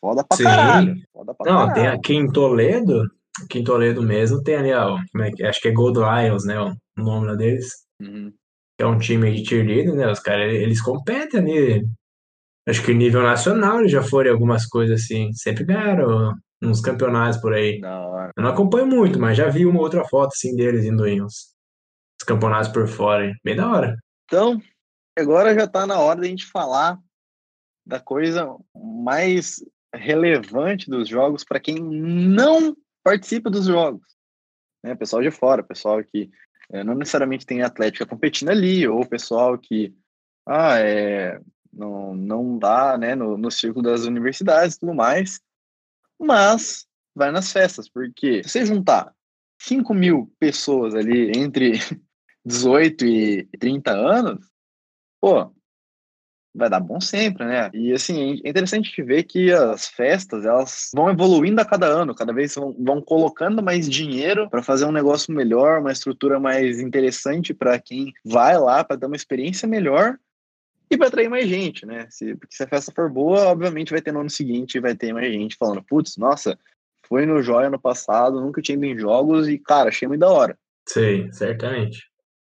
foda pra Sim. caralho. Foda pra Não, tem caralho. aqui em Toledo, aqui em Toledo mesmo, tem ali, ó, como é que, acho que é Gold Lions, né, ó, o nome deles. Uhum. É um time de cheerleader, né? Os caras, eles competem ali. Acho que nível nacional eles já foram algumas coisas assim. Sempre ganharam uns campeonatos por aí. Da hora. Eu não acompanho muito, mas já vi uma outra foto assim deles indo em uns, uns campeonatos por fora. hein? Bem da hora. Então, agora já tá na hora da gente falar da coisa mais relevante dos jogos para quem não participa dos jogos. Né? Pessoal de fora, pessoal que eh, não necessariamente tem atlética competindo ali, ou pessoal que ah, é, não, não dá né, no, no círculo das universidades e tudo mais, mas vai nas festas, porque se você juntar 5 mil pessoas ali entre 18 e 30 anos, pô, vai dar bom sempre, né? E assim, é interessante ver que as festas, elas vão evoluindo a cada ano, cada vez vão, vão colocando mais dinheiro para fazer um negócio melhor, uma estrutura mais interessante para quem vai lá para dar uma experiência melhor e para atrair mais gente, né? Se, porque se a festa for boa, obviamente vai ter no ano seguinte, vai ter mais gente falando, putz, nossa, foi no Joia no passado, nunca tinha ido em jogos e, cara, achei muito da hora. Sei, certamente.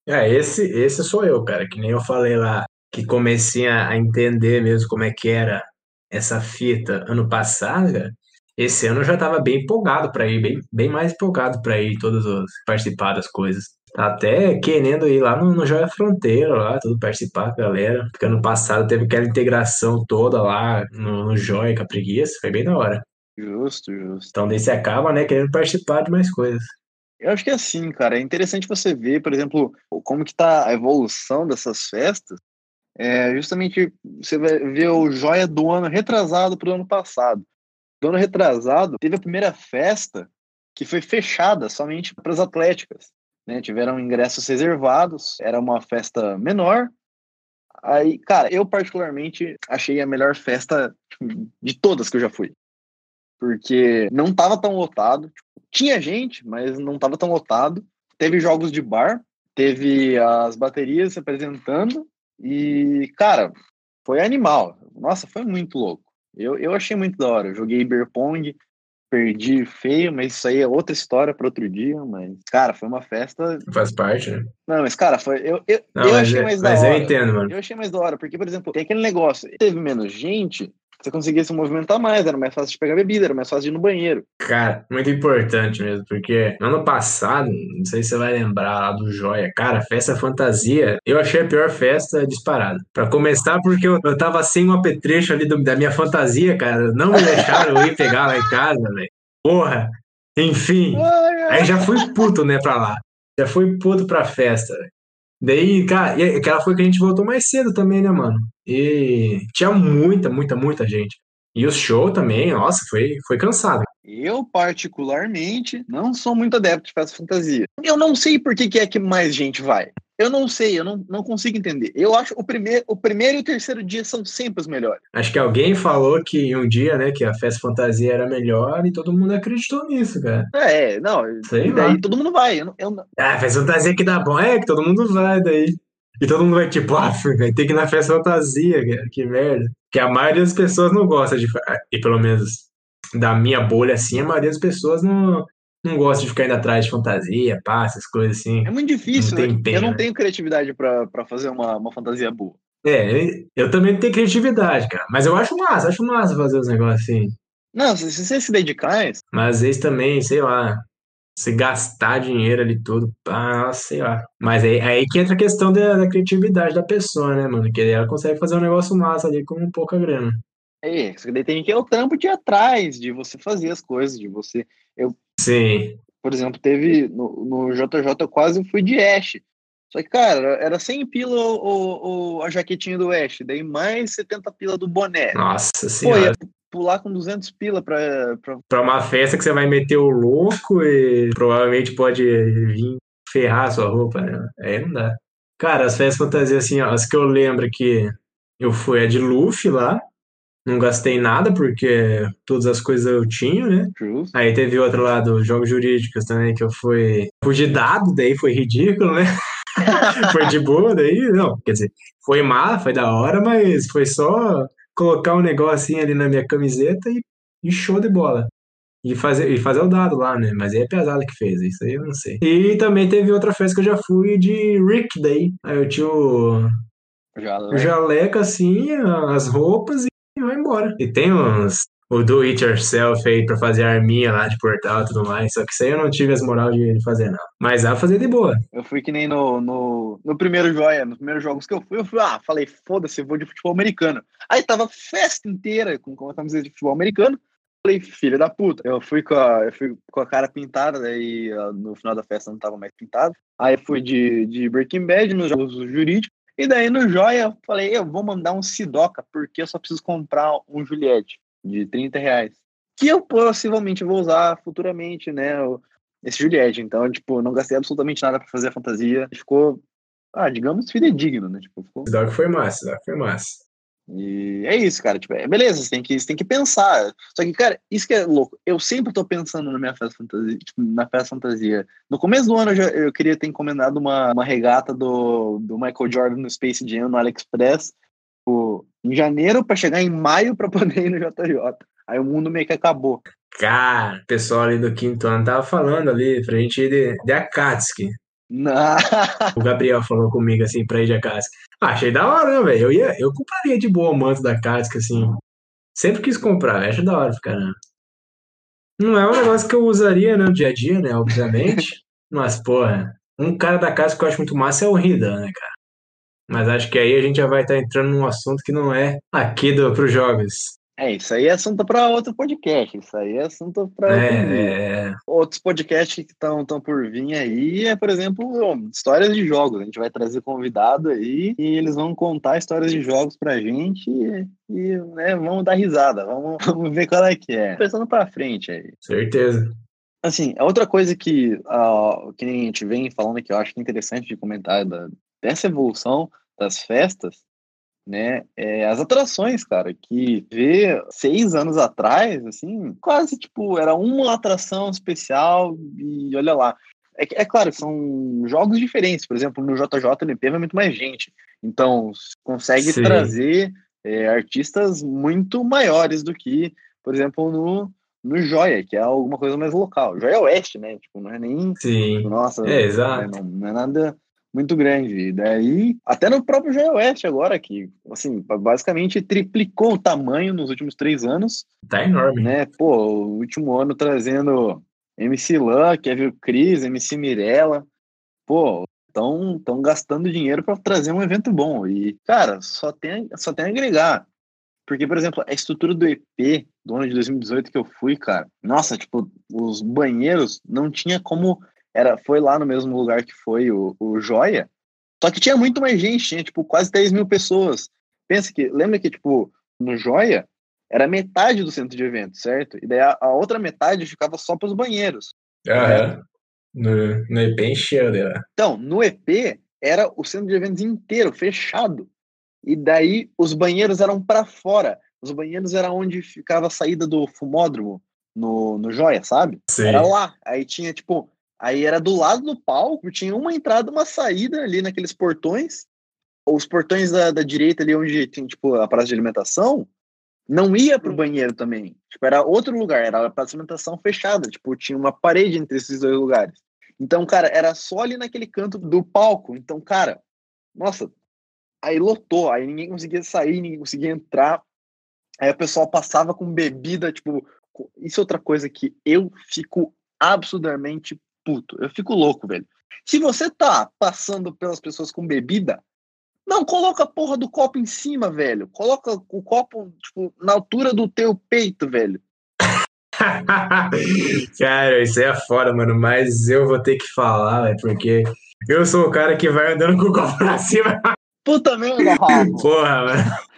É, esse, esse sou eu, cara, que nem eu falei lá, que comecei a entender mesmo como é que era essa fita ano passado, cara. Esse ano eu já tava bem empolgado pra ir, bem, bem mais empolgado pra ir todos os participar das coisas. Até querendo ir lá no, no Joia Fronteira, lá, tudo participar com a galera. Porque ano passado teve aquela integração toda lá no, no Joia com a preguiça, foi bem da hora. Justo, justo. Então daí você acaba, né, querendo participar de mais coisas. Eu acho que é assim, cara, é interessante você ver, por exemplo, como que tá a evolução dessas festas. É, justamente você vai ver o joia do ano retrasado para o ano passado. Do ano retrasado, teve a primeira festa que foi fechada somente para as atléticas. Né? Tiveram ingressos reservados, era uma festa menor. Aí, cara, eu particularmente achei a melhor festa tipo, de todas que eu já fui. Porque não tava tão lotado. Tinha gente, mas não tava tão lotado. Teve jogos de bar, teve as baterias se apresentando. E, cara, foi animal. Nossa, foi muito louco. Eu, eu achei muito da hora. Eu joguei beer pong, perdi feio, mas isso aí é outra história para outro dia. Mas, cara, foi uma festa. Faz parte, né? Não, mas, cara, foi. Eu, eu, Não, eu achei é- mais da mas eu hora. entendo, mano. Eu achei mais da hora, porque, por exemplo, tem aquele negócio, teve menos gente, você conseguia se movimentar mais, era mais fácil de pegar bebida, era mais fácil de ir no banheiro. Cara, muito importante mesmo, porque no ano passado, não sei se você vai lembrar lá do Joia, cara, festa fantasia, eu achei a pior festa disparada. Pra começar, porque eu, eu tava sem um apetrecho ali do- da minha fantasia, cara, não me deixaram eu ir pegar lá em casa, velho. Porra, enfim. Aí já fui puto, né, pra lá. Já fui puto pra festa. velho. Daí, cara, e aquela foi que a gente voltou mais cedo também, né, mano? E tinha muita, muita, muita gente. E o show também, nossa, foi, foi cansado. Eu, particularmente, não sou muito adepto de festa fantasia. Eu não sei por que, que é que mais gente vai. Eu não sei, eu não, não consigo entender. Eu acho o primeiro, o primeiro e o terceiro dia são sempre os melhores. Acho que alguém falou que um dia, né, que a festa fantasia era melhor e todo mundo acreditou nisso, cara. É, não, Sei daí lá. todo mundo vai. Eu, eu Ah, festa fantasia que dá bom. É, que todo mundo vai daí. E todo mundo vai tipo, ah, vai ter que ir na festa fantasia, cara. Que merda. Que a maioria das pessoas não gosta de. fa- E pelo menos da minha bolha assim, a maioria das pessoas não, não gosta de ficar indo atrás de fantasia, pá, essas coisas assim. é muito difícil. Não né? empenho, eu não né? tenho criatividade pra pra fazer uma, uma fantasia boa. É, eu também tenho criatividade, cara. Mas eu acho massa, acho massa fazer os negócios assim. Não, se, se você se dedicar, é Mas às vezes também, sei lá, se gastar dinheiro ali tudo, ah, sei lá. Mas aí, aí que entra a questão da, da criatividade da pessoa, né, mano? Que ela consegue fazer um negócio massa ali com pouca grana. é, isso daí tem que ir o trampo de ir atrás, de você fazer as coisas, de você. Eu, Sim. por exemplo, teve no, no JJ eu quase fui de Ash. Só que, cara, era 100 pila o, o- a jaquetinha do Ash, daí mais 70 pila do boné. Nossa Pô, senhora. ia pular com 200 pila pra, pra Pra uma festa que você vai meter o louco e provavelmente pode vir ferrar a sua roupa, né? Aí não dá. Cara, as festas fantasias, assim, ó, as que eu lembro que eu fui a de Luffy lá. Não gastei nada porque todas as coisas eu tinha, né? Justo. Aí teve outra lá dos jogos jurídicos também, que eu fui, fui de dado, daí foi ridículo, né? foi de boa, daí não. Quer dizer, foi má, foi da hora, mas foi só colocar um negocinho ali na minha camiseta e, e show de bola. E fazer, e fazer o dado lá, né? Mas aí é pesado que fez, isso aí eu não sei. E também teve outra festa que eu já fui de Rick Day. Aí eu tinha o, o jaleco assim, as roupas e vai embora. E tem uns o do it yourself aí pra fazer a arminha lá de portal e tudo mais. Só que isso aí eu não tive as moral de fazer, não. Mas dá pra fazer de boa. Eu fui que nem no, no, no primeiro joia, nos primeiros jogos que eu fui, eu fui, ah, falei, foda-se, eu vou de futebol americano. Aí tava festa inteira com, com a camiseta de futebol americano. Falei, filha da puta. Eu fui com a, eu fui com a cara pintada, daí ah, no final da festa não tava mais pintado. Aí fui de, de Breaking Bad nos jogos jurídicos. E daí no joia, eu falei, eu vou mandar um Sidoca, porque eu só preciso comprar um Juliette de 30 reais. Que eu possivelmente vou usar futuramente, né? Esse Juliette. Então, tipo, não gastei absolutamente nada pra fazer a fantasia. Ficou, ah, digamos, fidedigno, né? Tipo, ficou... Dog foi massa, dog foi massa. E é isso, cara. Tipo, é, beleza, você tem, que, você tem que pensar. Só que, cara, isso que é louco. Eu sempre tô pensando na minha festa fantasia, tipo, na festa fantasia. No começo do ano eu, já, eu queria ter encomendado uma, uma regata do, do Michael Jordan no Space Jam no AliExpress tipo, em janeiro pra chegar em maio pra poder ir no JJ. Aí o mundo meio que acabou. Cara, o pessoal ali do quinto ano tava falando ali pra gente ir de, de Akatsuki. Não. O Gabriel falou comigo assim pra ir de Akatsuki. Ah, achei da hora, né, velho? Eu, ia, eu compraria de boa o manto da Akatsuki, assim. Sempre quis comprar, acho da hora caramba. Não é um negócio que eu usaria né, no dia a dia, né? Obviamente. Mas, porra, um cara da Akatsuki que eu acho muito massa é o Rida, né, cara? Mas acho que aí a gente já vai estar entrando num assunto que não é aqui do, pros jogos. É, isso aí é assunto para outro podcast. Isso aí é assunto para É, é, outros podcasts que estão por vir aí. É, por exemplo, histórias de jogos. A gente vai trazer convidado aí e eles vão contar histórias de jogos pra gente e, e, né, vamos dar risada. Vamos, vamos ver qual é que é. Pensando pra frente aí. certeza. Assim, a outra coisa que, uh, que a gente vem falando que eu acho que é interessante de comentar da, dessa evolução das festas, né, é as atrações, cara, que vê seis anos atrás, assim, quase, tipo, era uma atração especial e olha lá. É, é claro, são jogos diferentes, por exemplo, no JJLP vai muito mais gente, então consegue Sim. trazer é, artistas muito maiores do que, por exemplo, no, no Joia, que é alguma coisa mais local. Joia Oeste, né, tipo, não é nem Sim. nossa, É, exato. Não, não é nada muito grande. E daí, até no próprio Joia Oeste agora, que, assim, basicamente triplicou o tamanho nos últimos três anos, Tá enorme. né? Pô, o último ano trazendo MC Lan, Kevin Cris, MC Mirella. Pô, estão tão gastando dinheiro para trazer um evento bom. E, cara, só tem, só tem a agregar. Porque, por exemplo, a estrutura do EP do ano de 2018 que eu fui, cara, nossa, tipo, os banheiros não tinha como. Era, foi lá no mesmo lugar que foi o, o Joia, só que tinha muito mais gente, tinha, tipo, quase 10 mil pessoas. Pensa que, lembra que, tipo, no Joia era metade do centro de eventos, certo? E daí a, a outra metade ficava só para os banheiros. Aham. No, no EP encheu dela. Então, no EP era o centro de eventos inteiro, fechado. E daí os banheiros eram para fora. Os banheiros era onde ficava a saída do fumódromo no, no Joia, sabe? Sim. Era lá. Aí tinha, tipo, aí era do lado do palco, tinha uma entrada uma saída ali naqueles portões. Os portões da, da direita ali onde tem, tipo, a praça de alimentação, não ia pro banheiro também. Tipo, era outro lugar, era a praça de alimentação fechada. Tipo, tinha uma parede entre esses dois lugares. Então, cara, era só ali naquele canto do palco. Então, cara, nossa, Aí lotou, aí ninguém conseguia sair, ninguém conseguia entrar. Aí o pessoal passava com bebida, tipo, isso é outra coisa que eu fico absurdamente puto. Eu fico louco, velho. Se você tá passando pelas pessoas com bebida, não coloca a porra do copo em cima, velho. Coloca o copo, tipo, na altura do teu peito, velho. Cara, isso aí é foda, mano. Mas eu vou ter que falar, velho, porque eu sou o cara que vai andando com o copo pra cima. Puta merda, Rafa. Porra, mano.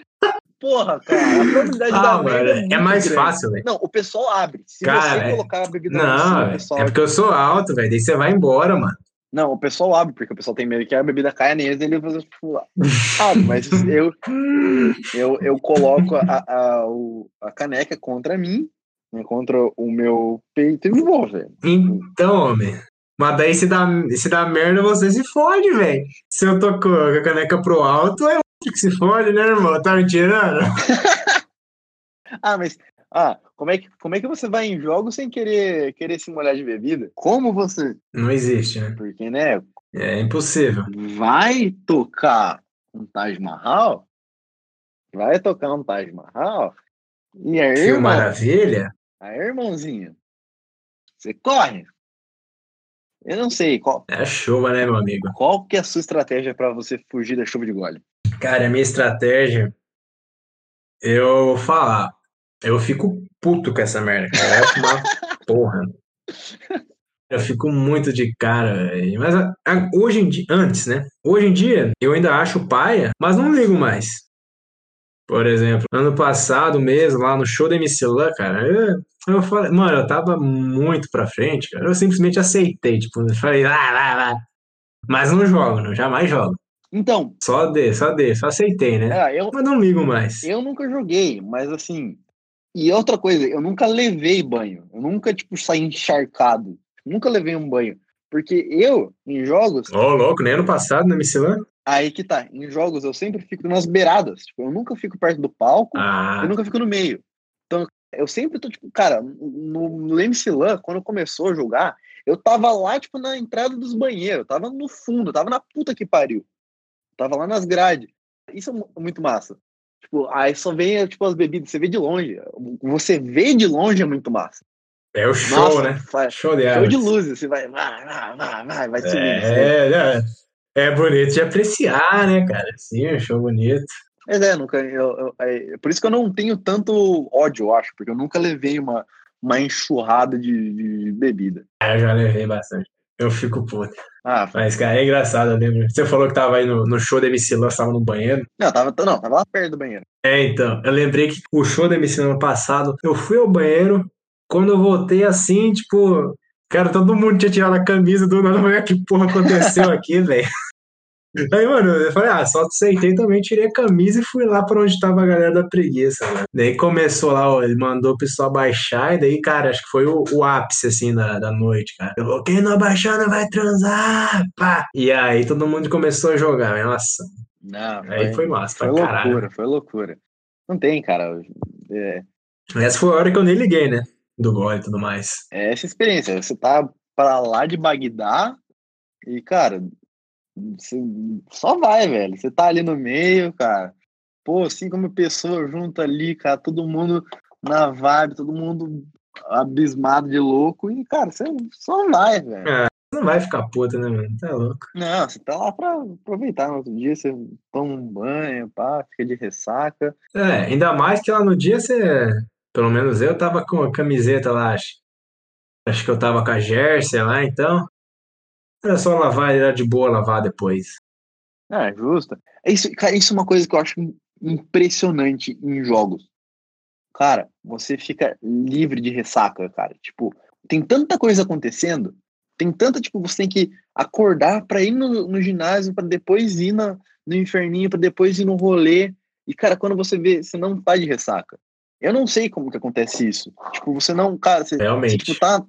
Porra, cara. A probabilidade da Ah, merda mano, é, é mais grande. fácil, velho. Não, o pessoal abre. Se Cara, você é- colocar a bebida Não, o velho. pessoal é porque eu sou alto, velho. Daí você vai embora, mano. Não, o pessoal abre, porque o pessoal tem medo que a bebida caia neles e ele vai tipo, abre, mas eu, eu, eu coloco a, a, a caneca contra mim, né, contra o meu peito e vou, velho. Então, homem. Mas daí se dá, se dá merda, você se fode, velho. Se eu tô com a caneca pro alto, é outro que se fode, né, irmão? Tá me tirando? Ah, mas ah, como é que como é que você vai em jogos sem querer querer se molhar de bebida? Como você? Não existe, né? Porque né, É impossível. vai tocar um Taj Mahal? Vai tocar um Taj Mahal? E aí, Que irmão? maravilha. Aí, irmãozinho, você corre? Eu não sei qual, É chuva, né, meu amigo? qual que é a sua estratégia para você fugir da chuva de gole. Cara, a minha estratégia, eu vou falar, eu fico puto com essa merda, cara. Eu acho uma porra. Eu fico muito de cara, velho. Mas a- a- hoje em dia, antes, né? Hoje em dia, eu ainda acho paia, mas não ligo mais. Por exemplo, ano passado mesmo, lá no show da MC Lan, cara, eu, eu falei, mano, eu tava muito pra frente, cara. Eu simplesmente aceitei, tipo, falei, lá, lá, lá. Mas não jogo, não, jamais jogo. Então, Só dê, só dê, só aceitei, né? é, eu, Mas não ligo mais. eu nunca joguei, mas assim. E outra coisa, eu nunca levei banho. Eu nunca, tipo, saí encharcado. Nunca levei um banho. Porque eu, em jogos, Ô, louco, nem ano passado na Michelin? aí que tá, em jogos eu sempre fico nas beiradas. Tipo, eu nunca fico perto do palco, Ah, eu nunca fico no meio. Então, eu sempre tô, tipo, cara, no, no MC Lan, quando começou a jogar, eu tava lá, tipo, na entrada dos banheiros, tava no fundo, tava na puta que pariu. Tava lá nas grades. Isso é mu- muito massa. Tipo, aí só vem, tipo, as bebidas, você vê de longe. Você vê de longe é muito massa. é o show, Nossa, né? faz- Show de show de luzes, você vai, vai, vai, vai, vai, vai subindo. assim. É, é, é bonito de apreciar, né, cara? Sim, é um show bonito. Mas é, nunca, eu, eu- é, por isso que eu não tenho tanto ódio, eu acho, porque eu nunca levei uma, uma enxurrada de, de bebida. Ah, eu já levei bastante. Eu fico puto. Ah, Mas, cara, é engraçado, eu lembro. Você falou que tava aí no, no show da MC Lan, tava no banheiro. não, tava, não, tava lá perto do banheiro. É, então, eu lembrei que o show da MC Lan passado, eu fui ao banheiro, quando eu voltei assim, tipo, cara, todo mundo tinha tirado a camisa do nada, eu falei, "Ah, que porra aconteceu aqui, velho? Aí, mano, eu falei, ah, só aceitei também, tirei a camisa e fui lá pra onde tava a galera da preguiça, mano. Daí começou lá, ó, ele mandou o pessoal baixar, e daí, cara, acho que foi o, o ápice, assim, da, da noite, cara. Eu falou, quem não abaixar não vai transar, pá! E aí todo mundo começou a jogar, nossa, Não, aí foi massa, foi pra caralho. loucura, foi loucura. Não tem, cara. É, Essa foi a hora que eu nem liguei, né? Do gol e tudo mais. é essa experiência. Você tá pra lá de Bagdá e, cara, você só vai, velho. Você tá ali no meio, cara. Pô, cinco mil pessoas junto ali, cara, todo mundo na vibe, todo mundo abismado de louco. E, cara, você só vai, velho. Você não vai ficar puta, né, mano? Tá louco. Não, você tá lá pra aproveitar no outro dia, você toma um banho, pá, fica de ressaca. É, ainda mais que lá no dia você. Pelo menos eu tava com a camiseta lá, acho. Acho que eu tava com a jersey lá, então. Era só lavar, era de boa lavar depois. É, justo. Isso, cara, isso é uma coisa que eu acho impressionante em jogos. Cara, você fica livre de ressaca, cara. Tipo, tem tanta coisa acontecendo, tem tanta, tipo, você tem que acordar pra ir no, no ginásio, pra depois ir na, no inferninho, pra depois ir no rolê. E, cara, quando você vê, você não tá de ressaca. Eu não sei como que acontece isso. Tipo, você não, cara, você, você Realmente. tipo, tá,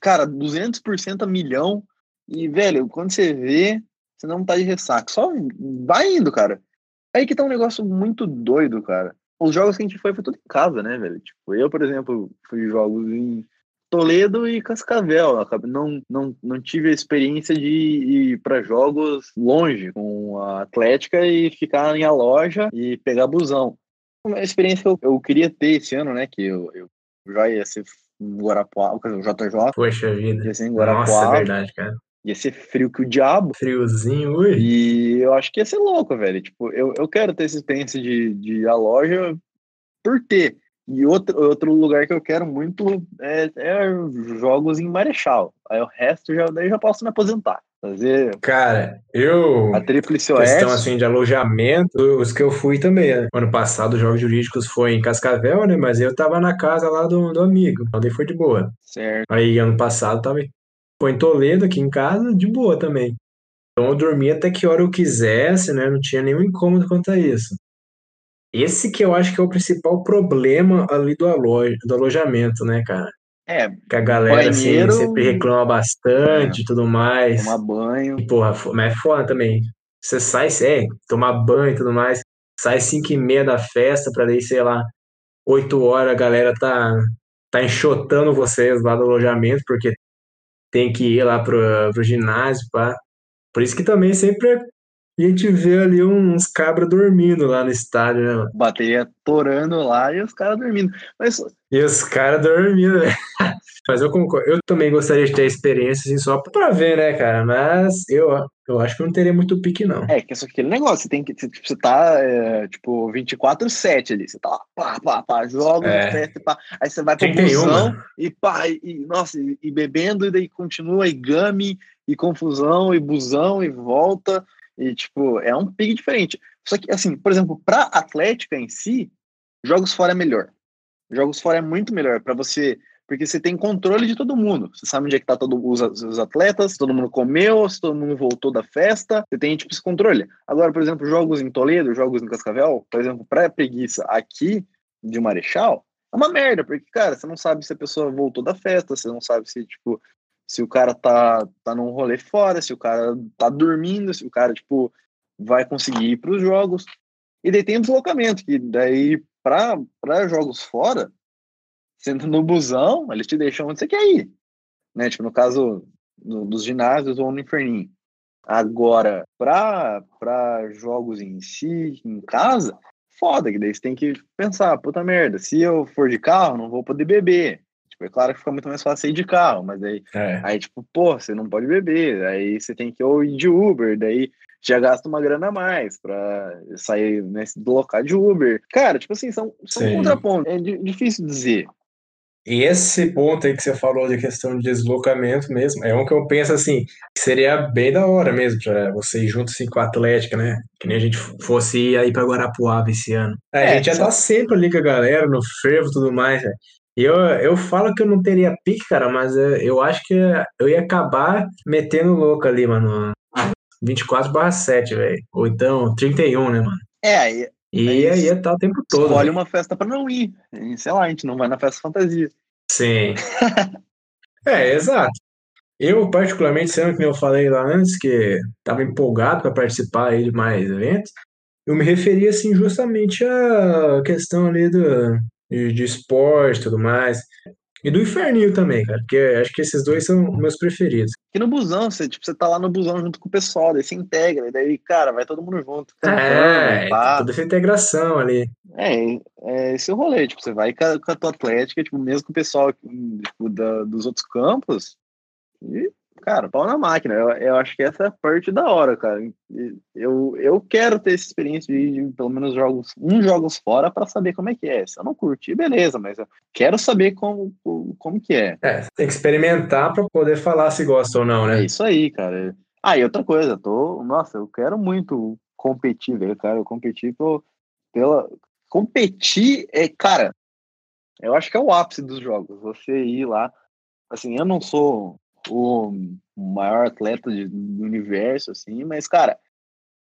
cara, 200% a milhão. E, velho, quando você vê, você não tá de ressaca. Só vai indo, cara. Aí que tá um negócio muito doido, cara. Os jogos que a gente foi, foi tudo em casa, né, velho? Tipo, eu, por exemplo, fui jogos em, Toledo e Cascavel. Não, não, não tive a experiência de ir para jogos longe com a Atlética e ficar em a loja e pegar busão. Uma experiência que eu, eu queria ter esse ano, né? Que eu, eu já ia ser em Guarapuava, quer dizer, o JJ, Poxa vida. ia ser em Nossa, é Guarapuava, verdade, cara. Ia ser frio que o diabo. Friozinho, ui. E eu acho que ia ser louco, velho. Tipo, eu, eu quero ter essa experiência de, de à loja por ter. E outro, outro lugar que eu quero muito é, é jogos em Marechal. Aí o resto já, daí eu já posso me aposentar. Fazer Cara, eu. a Tríplice Questão Oeste. assim de alojamento, os que eu fui também. né? Ano passado, os jogos jurídicos foi em Cascavel, né? Mas eu tava na casa lá do, do amigo, então daí foi de boa. Certo. Aí ano passado tava foi em Toledo, aqui em casa, de boa também. Então eu dormia até que hora eu quisesse, né? Não tinha nenhum incômodo quanto a isso. Esse que eu acho que é o principal problema ali do, alo do alojamento, né, cara? É, Que a galera assim, Banheiro- sempre reclama bastante e tudo mais. tomar banho. E, porra, mas é foda também. Você sai, é, tomar banho e tudo mais, sai 5 e meia da festa pra daí, sei lá, 8 horas a galera tá, tá enxotando vocês lá do alojamento, porque tem que ir lá pro, pro ginásio, pá. Por isso que também sempre a gente vê ali uns cabras dormindo lá no estádio, né, mano? Bateria torando lá e os caras dormindo. Mas E os caras dormindo, né? Mas eu concordo. Eu também gostaria de ter experiência, assim, só pra ver, né, cara? Mas eu, eu acho que não teria muito pique, não. é que é só aquele negócio, você tem que. Tipo, você tá, é, tipo, 24-7 ali. Você tá lá, pá, pá, pá, joga, É. festa, pá. Aí você vai pro 31, busão né? e pá, e, e, nossa, e, e bebendo, e daí continua, e game, e confusão, e busão, e volta. E, tipo, é um pique diferente. Só que, assim, por exemplo, pra Atlética em si, jogos fora é melhor. Jogos fora é muito melhor para você, porque você tem controle de todo mundo. Você sabe onde é que tá todo, os, os atletas, se todo mundo comeu, se todo mundo voltou da festa. Você tem, tipo, esse controle. Agora, por exemplo, jogos em Toledo, jogos em Cascavel, por exemplo, pra preguiça aqui de Marechal, é uma merda, porque, cara, você não sabe se a pessoa voltou da festa, você não sabe se, tipo, se o cara tá, tá num rolê fora, se o cara tá dormindo, se o cara, tipo, vai conseguir ir pros jogos. E daí tem o deslocamento, que daí, pra, pra jogos fora, entra no busão, eles te deixam onde você quer ir. Né? Tipo, no caso no- dos ginásios ou no inferninho. Agora, pra jogos em si, em casa, foda, que daí você tem que pensar, puta merda, se eu for de carro, não vou poder beber. Tipo, é claro que fica muito mais fácil ir de carro, mas aí É. Aí, tipo, pô, você não pode beber. Aí você tem que ou ir de Uber, daí já gasta uma grana a mais pra sair nesse deslocar de Uber. Cara, tipo assim, são, são Sim. contrapontos. É di- difícil dizer. E esse ponto aí que você falou de questão de deslocamento mesmo, é um que eu penso assim, que seria bem da hora mesmo, pra você ir junto assim com a Atlética, né? Que nem a gente fosse ir aí pra Guarapuava esse ano. É, a É, gente já tá sempre ali com a galera, no fervo e tudo mais, velho. E eu, eu falo que eu não teria pique, cara, mas é, eu acho que eu ia acabar metendo louco ali, mano. 24/7, velho. Ou então 31, né, mano? É, aí E aí isso. ia estar o tempo todo. escolhe velho. uma festa pra não ir. Sei lá, a gente não vai na festa fantasia. Sim. É, exato. Eu, particularmente, sendo que eu falei lá antes, que estava empolgado para participar aí de mais eventos, eu me referia, assim, justamente à questão ali do, de, de esporte e tudo mais. E do Inferninho também, cara, porque acho que esses dois são meus preferidos. Que no busão, você, tipo, você tá lá no busão junto com o pessoal, daí você integra, e daí, cara, vai todo mundo junto. É, pá. toda essa integração ali. É, é esse o rolê, tipo, você vai com a, com a tua atlética, tipo, mesmo com o pessoal tipo, da- dos outros campos, e, cara, pau na máquina. Eu, eu acho que essa é a parte da hora, cara. Eu, eu quero ter essa experiência de, de pelo menos jogos, uns jogos fora pra saber como é que é. Se eu não curtir, beleza, mas eu quero saber como, como que é. É, tem que experimentar para poder falar se gosta ou não, É né? isso aí, cara. Ah, e outra coisa, tô, nossa, eu quero muito competir, velho, cara, eu competir pelo, pela competir é, cara, eu acho que é o ápice dos jogos. Você ir lá, assim, eu não sou o maior atleta de- do universo, assim, mas, cara,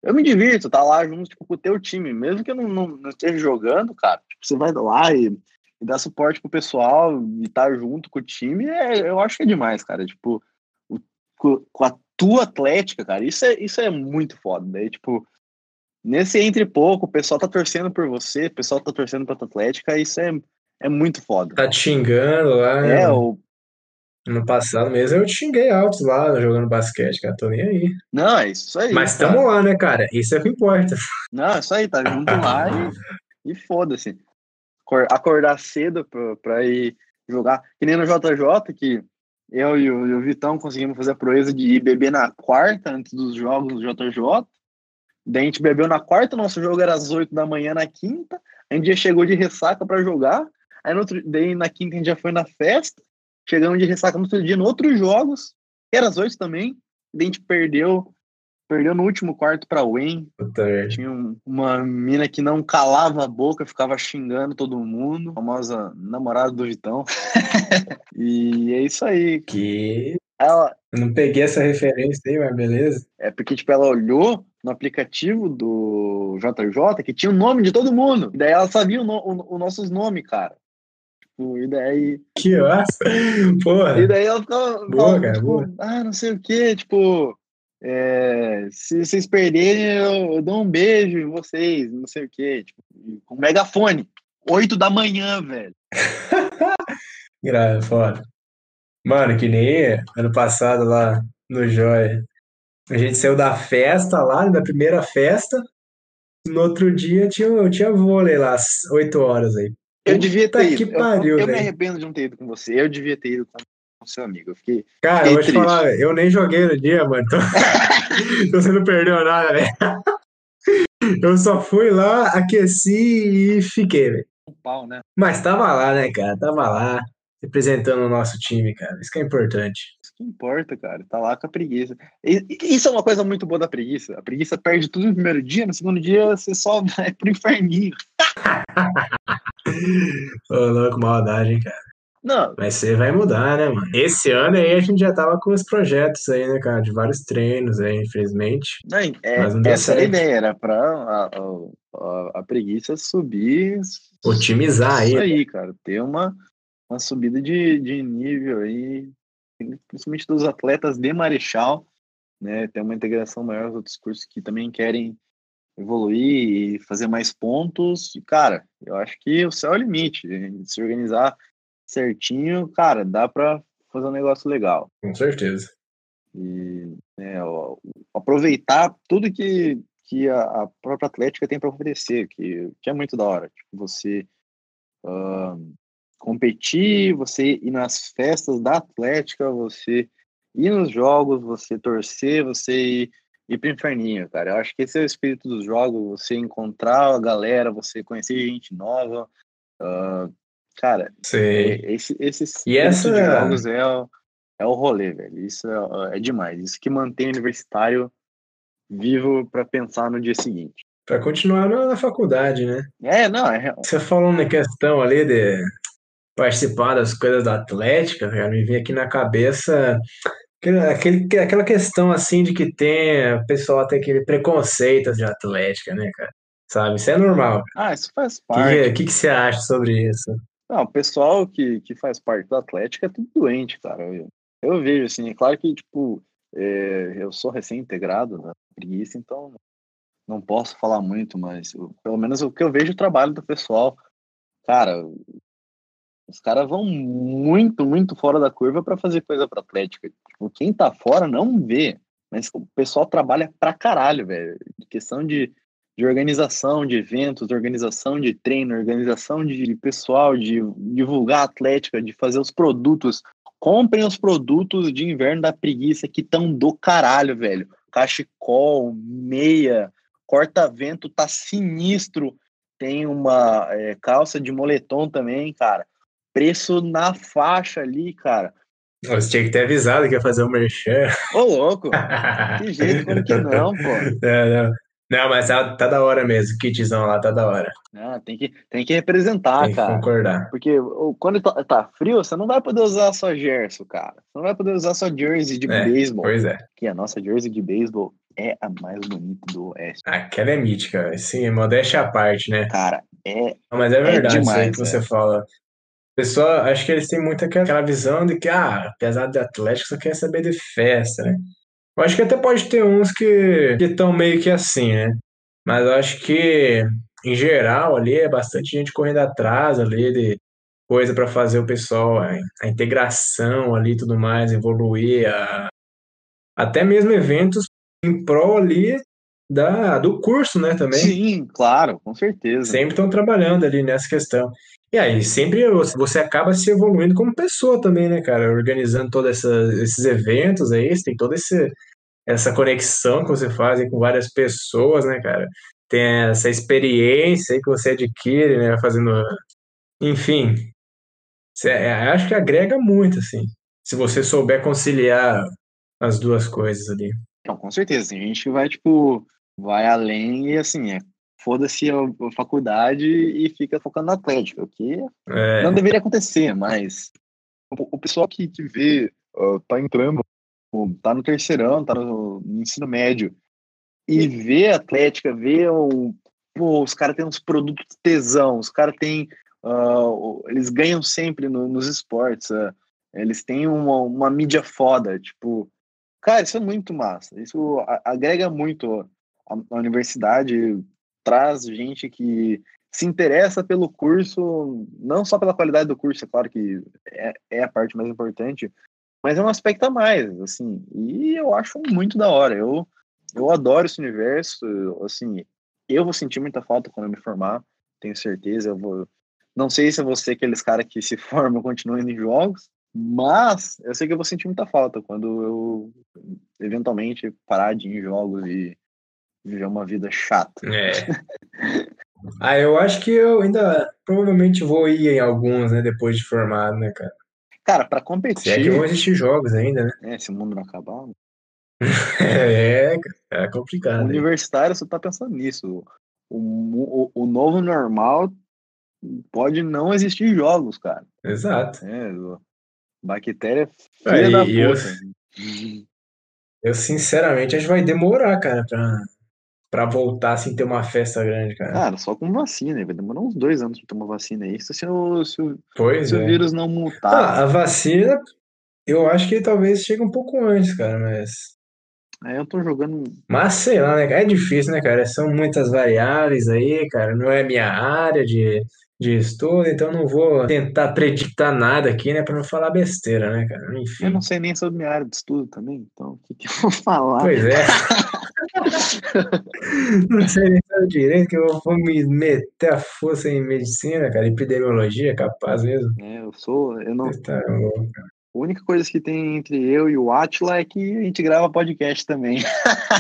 eu me divirto, tá lá junto tipo, com o teu time, mesmo que eu não, não, não esteja jogando, cara, tipo, você vai lá e, e dá suporte pro pessoal e tá junto com o time, é, eu acho que é demais, cara, tipo, o- com, a tua atlética, cara, isso é, isso é muito foda, daí, tipo, nesse entre pouco, o pessoal tá torcendo por você, o pessoal tá torcendo pra tua atlética, isso é, é muito foda. Tá te xingando lá. É, o No passado mesmo eu xinguei altos lá jogando basquete, cara. Tô nem aí. Não, é isso aí. Mas cara. tamo lá, né, cara? Isso é o que importa. Não, é isso aí, tá junto lá e, e foda-se. Acor- Acordar cedo pra, pra ir jogar. Que nem no JJ, que eu e o, e o Vitão conseguimos fazer a proeza de ir beber na quarta, antes dos jogos do JJ. Daí a gente bebeu na quarta, nosso jogo era às 8 da manhã na quinta. A gente já chegou de ressaca pra jogar. Aí no outro, daí na quinta a gente já foi na festa. Chegamos de ressaca no outro dia, no outros jogos, que era às 8 também. A gente perdeu, perdeu no último quarto pra Wayne. Tinha um- uma mina que não calava a boca, ficava xingando todo mundo, a famosa namorada do Vitão. e é isso aí. Que. Ela, Eu não peguei essa referência aí, mas beleza. é porque tipo, ela olhou no aplicativo do JJ que tinha o nome de todo mundo. E daí ela sabia o no- os nossos nomes, cara. Tipo, e daí, Que massa. Porra. e daí ela ficava, Boa, falava, cara, tipo, boa. ah, não sei o que, tipo, é, se vocês perderem, eu, eu dou um beijo em vocês, não sei o que, tipo, com megafone. 8 da manhã, velho. Gra- Foda. Mano, que nem ano passado lá no Joia. A gente saiu da festa lá, da primeira festa. No outro dia tinha, tinha vôlei lá, às 8 horas aí. Eu devia ter ido. Eu- pariu, eu, me velho. arrependo de não ter ido com você. Eu devia ter ido com seu amigo. Eu fiquei. Cara, Fiquei eu vou te triste. falar, eu nem joguei no dia, mano. Então, então você não perdeu nada, velho. Eu só fui lá, aqueci e fiquei, velho. um pau, né? Mas tava lá, né, cara? Tava lá, representando o nosso time, cara. Isso que é importante. Que importa, cara. Tá lá com a preguiça. E- isso é uma coisa muito boa da preguiça. A preguiça perde tudo no primeiro dia, no segundo dia você só vai pro inferninho. Ô, louco, maldade, hein, cara. Não, Mas você vai mudar, né, mano? Esse ano aí a gente já tava com os projetos aí, né, cara? De vários treinos aí, infelizmente. não, é, Mas não deu essa a certo. ideia, era pra a, a- a- a preguiça subir. Otimizar aí. Isso aí, cara. Ter uma, uma subida de, de nível aí, principalmente dos atletas de Marechal, né? Ter uma integração maior com outros cursos que também querem evoluir e fazer mais pontos. E, cara, eu acho que o céu é o limite. Se organizar certinho, cara, dá pra fazer um negócio legal. Com certeza. E né, ó, aproveitar tudo que, que a, a própria Atlética tem para oferecer, que, que é muito da hora. Tipo, você ahn, competir, você ir nas festas da Atlética, você ir nos jogos, você torcer, você ir, ir pro inferninho, cara. Eu acho que esse é o espírito dos jogos, você encontrar a galera, você conhecer gente nova. ah, cara, Sei. é- esse, esse E essa- de jogos é o, é o rolê, velho. Isso é, é demais. Isso que mantém o universitário vivo para pensar no dia seguinte. Pra continuar na, faculdade, né? É, não, é. Você falou na questão ali de participar das coisas da Atlética, cara, me veio aqui na cabeça aquele, aquela questão assim de que tem, o pessoal tem aquele preconceito de Atlética, né, cara? Sabe? Isso é normal. Ah, isso faz O parte. que, que, que você acha sobre isso? Não, o pessoal que, que faz parte do Atlético é tudo doente, cara. Eu, eu vejo, assim, é claro que, tipo, é, eu sou recém-integrado na preguiça, então não posso falar muito, mas eu- pelo menos o que eu vejo o trabalho do pessoal, cara, os caras vão muito, muito fora da curva para fazer coisa para Atlética. Tipo, quem tá fora não vê, mas o pessoal trabalha pra caralho, velho. Questão de, de organização de eventos, organização de treino, organização de pessoal, de divulgar a Atlética, de fazer os produtos. Comprem os produtos de inverno da preguiça que estão do caralho, velho. Cachecol, meia, corta-vento tá sinistro. Tem uma é, calça de moletom também, cara. Preço na faixa ali, cara. Você tinha que ter avisado que ia fazer um merchan. Ô, louco. Que jeito, como que não, pô? Não, não. Não, mas tá, tá da hora mesmo. O kitzão lá tá da hora. Ah, tem, que, tem que representar, Tem que cara. concordar. Porque quando tá, tá frio, você não vai poder usar só Gerson, cara. Você não vai poder usar só jersey de É, beisebol. Pois é. Que a nossa jersey de beisebol é a mais bonita do Oeste. Aquela é mítica. Sim, modéstia à parte, né? Cara, é. Não, Mas é verdade isso aí demais, que você é. fala. Pessoal, acho que eles têm muito aquela visão de que, ah, apesar de Atlético, só quer saber de festa, né? Eu acho que até pode ter uns que estão meio que assim, né? Mas eu acho que, em geral, ali é bastante gente correndo atrás ali de coisa para fazer o pessoal, a, a integração ali e tudo mais, evoluir, a, até mesmo eventos em prol ali da, do curso, né, também. Sim, claro, com certeza. Sempre estão trabalhando ali nessa questão. E aí, sempre você acaba se evoluindo como pessoa também, né, cara? Organizando todos esses eventos aí, você tem toda esse, essa conexão que você faz com várias pessoas, né, cara? Tem essa experiência aí que você adquire, né, fazendo... Enfim, você, acho que agrega muito, assim, se você souber conciliar as duas coisas ali. Não, com certeza. Tem gente vai, tipo, vai além e, assim, é foda-se a, faculdade e fica focando na Atlética, o que é. não deveria acontecer, mas o, pessoal que, que vê, uh, tá entrando, tá no terceirão, tá no, no ensino médio, e vê a Atlética, vê o, pô, os caras têm uns produtos tesão, os caras têm, uh, eles ganham sempre no, nos esportes, uh, eles têm uma, uma mídia foda, tipo, cara, isso é muito massa, isso agrega muito a, a universidade traz gente que se interessa pelo curso, não só pela qualidade do curso, é claro que é, é, a parte mais importante, mas é um aspecto a mais, assim, e eu acho muito da hora. Eu, eu adoro esse universo, assim, eu vou sentir muita falta quando eu me formar, tenho certeza, eu vou. Não sei se eu vou ser aqueles caras que se formam continuam indo em jogos, mas eu sei que eu vou sentir muita falta quando eu eventualmente parar de ir em jogos e viver uma vida chata. É. Ah, eu acho que eu ainda provavelmente vou ir em alguns, né, depois de formado, né, cara? Cara, para competir. Se é que vão existir jogos ainda, né? É, se o mundo não acabar. Né? é, é complicado. O universitário, você tá pensando nisso. O, o, o novo normal pode não existir jogos, cara. Exato. É, bactéria filha Aí, da puta. Eu, eu, sinceramente, acho que vai demorar, cara, pra, para voltar assim, ter uma festa grande, cara. Cara, só com vacina, vai demorar uns dois anos pra ter uma vacina aí. Se, o, se, o, pois se é. o vírus não mutar. Ah, a vacina, eu acho que talvez chegue um pouco antes, cara, mas. Aí eu tô jogando. Mas sei lá, né? É difícil, né, cara? São muitas variáveis aí, cara. Não é minha área de, de estudo, então não vou tentar preditar nada aqui, né, para não falar besteira, né, cara? Enfim. Eu não sei nem sobre minha área de estudo também, então o que, que eu vou falar? Pois é. não sei nem sabe direito que eu vou me meter a força em medicina, cara, epidemiologia, capaz mesmo. É, eu sou, eu não. Tá louco, A única coisa que tem entre eu e o Atila é que a gente grava podcast também.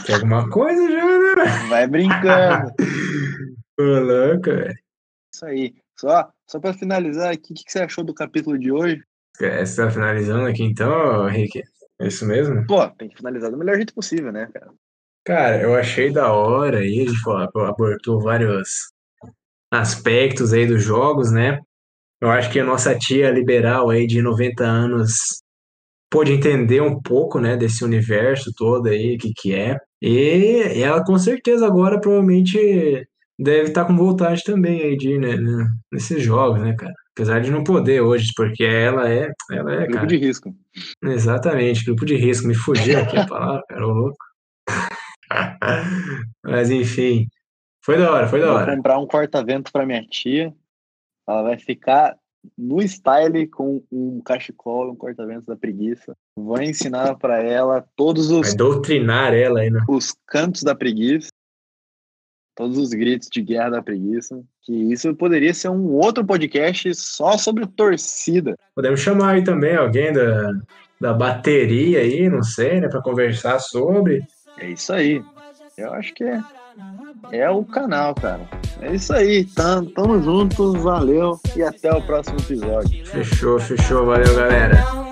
Tem alguma coisa já, né? Vai brincando. Ô, louco, velho. Isso aí. Só, só para finalizar aqui, o que, que, você achou do capítulo de hoje? É, você tá finalizando aqui então, Henrique? É isso mesmo? Pô, tem que finalizar do melhor jeito possível, né, cara? Cara, eu achei da hora aí, a gente abordou vários aspectos aí dos jogos, né? Eu acho que a nossa tia liberal aí de 90 anos pôde entender um pouco, né, desse universo todo aí, o que que é. E ela com certeza agora provavelmente deve estar tá com vontade também aí de ir né, né, nesses jogos, né, cara? Apesar de não poder hoje, porque ela é, ela é, grupo cara. de risco. Exatamente, grupo de risco. Me fugiu aqui a palavra, cara, ô louco. Mas enfim, foi da hora, foi da hora. Vou comprar um corta-vento para minha tia. Ela vai ficar no style com um cachecol e um corta-vento da preguiça. Vou ensinar para ela todos os. Vai doutrinar ela aí, né? Os cantos da preguiça todos os gritos de guerra da preguiça, que isso poderia ser um outro podcast só sobre torcida. Podemos chamar aí também alguém da, da bateria aí, não sei, né, para conversar sobre. É isso aí. Eu acho que é, é o canal, cara. É isso aí. Tamo, tamo junto, valeu e até o próximo episódio. Fechou, fechou. Valeu, galera. Então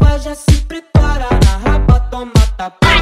vai já se prepara na raba, toma tapa.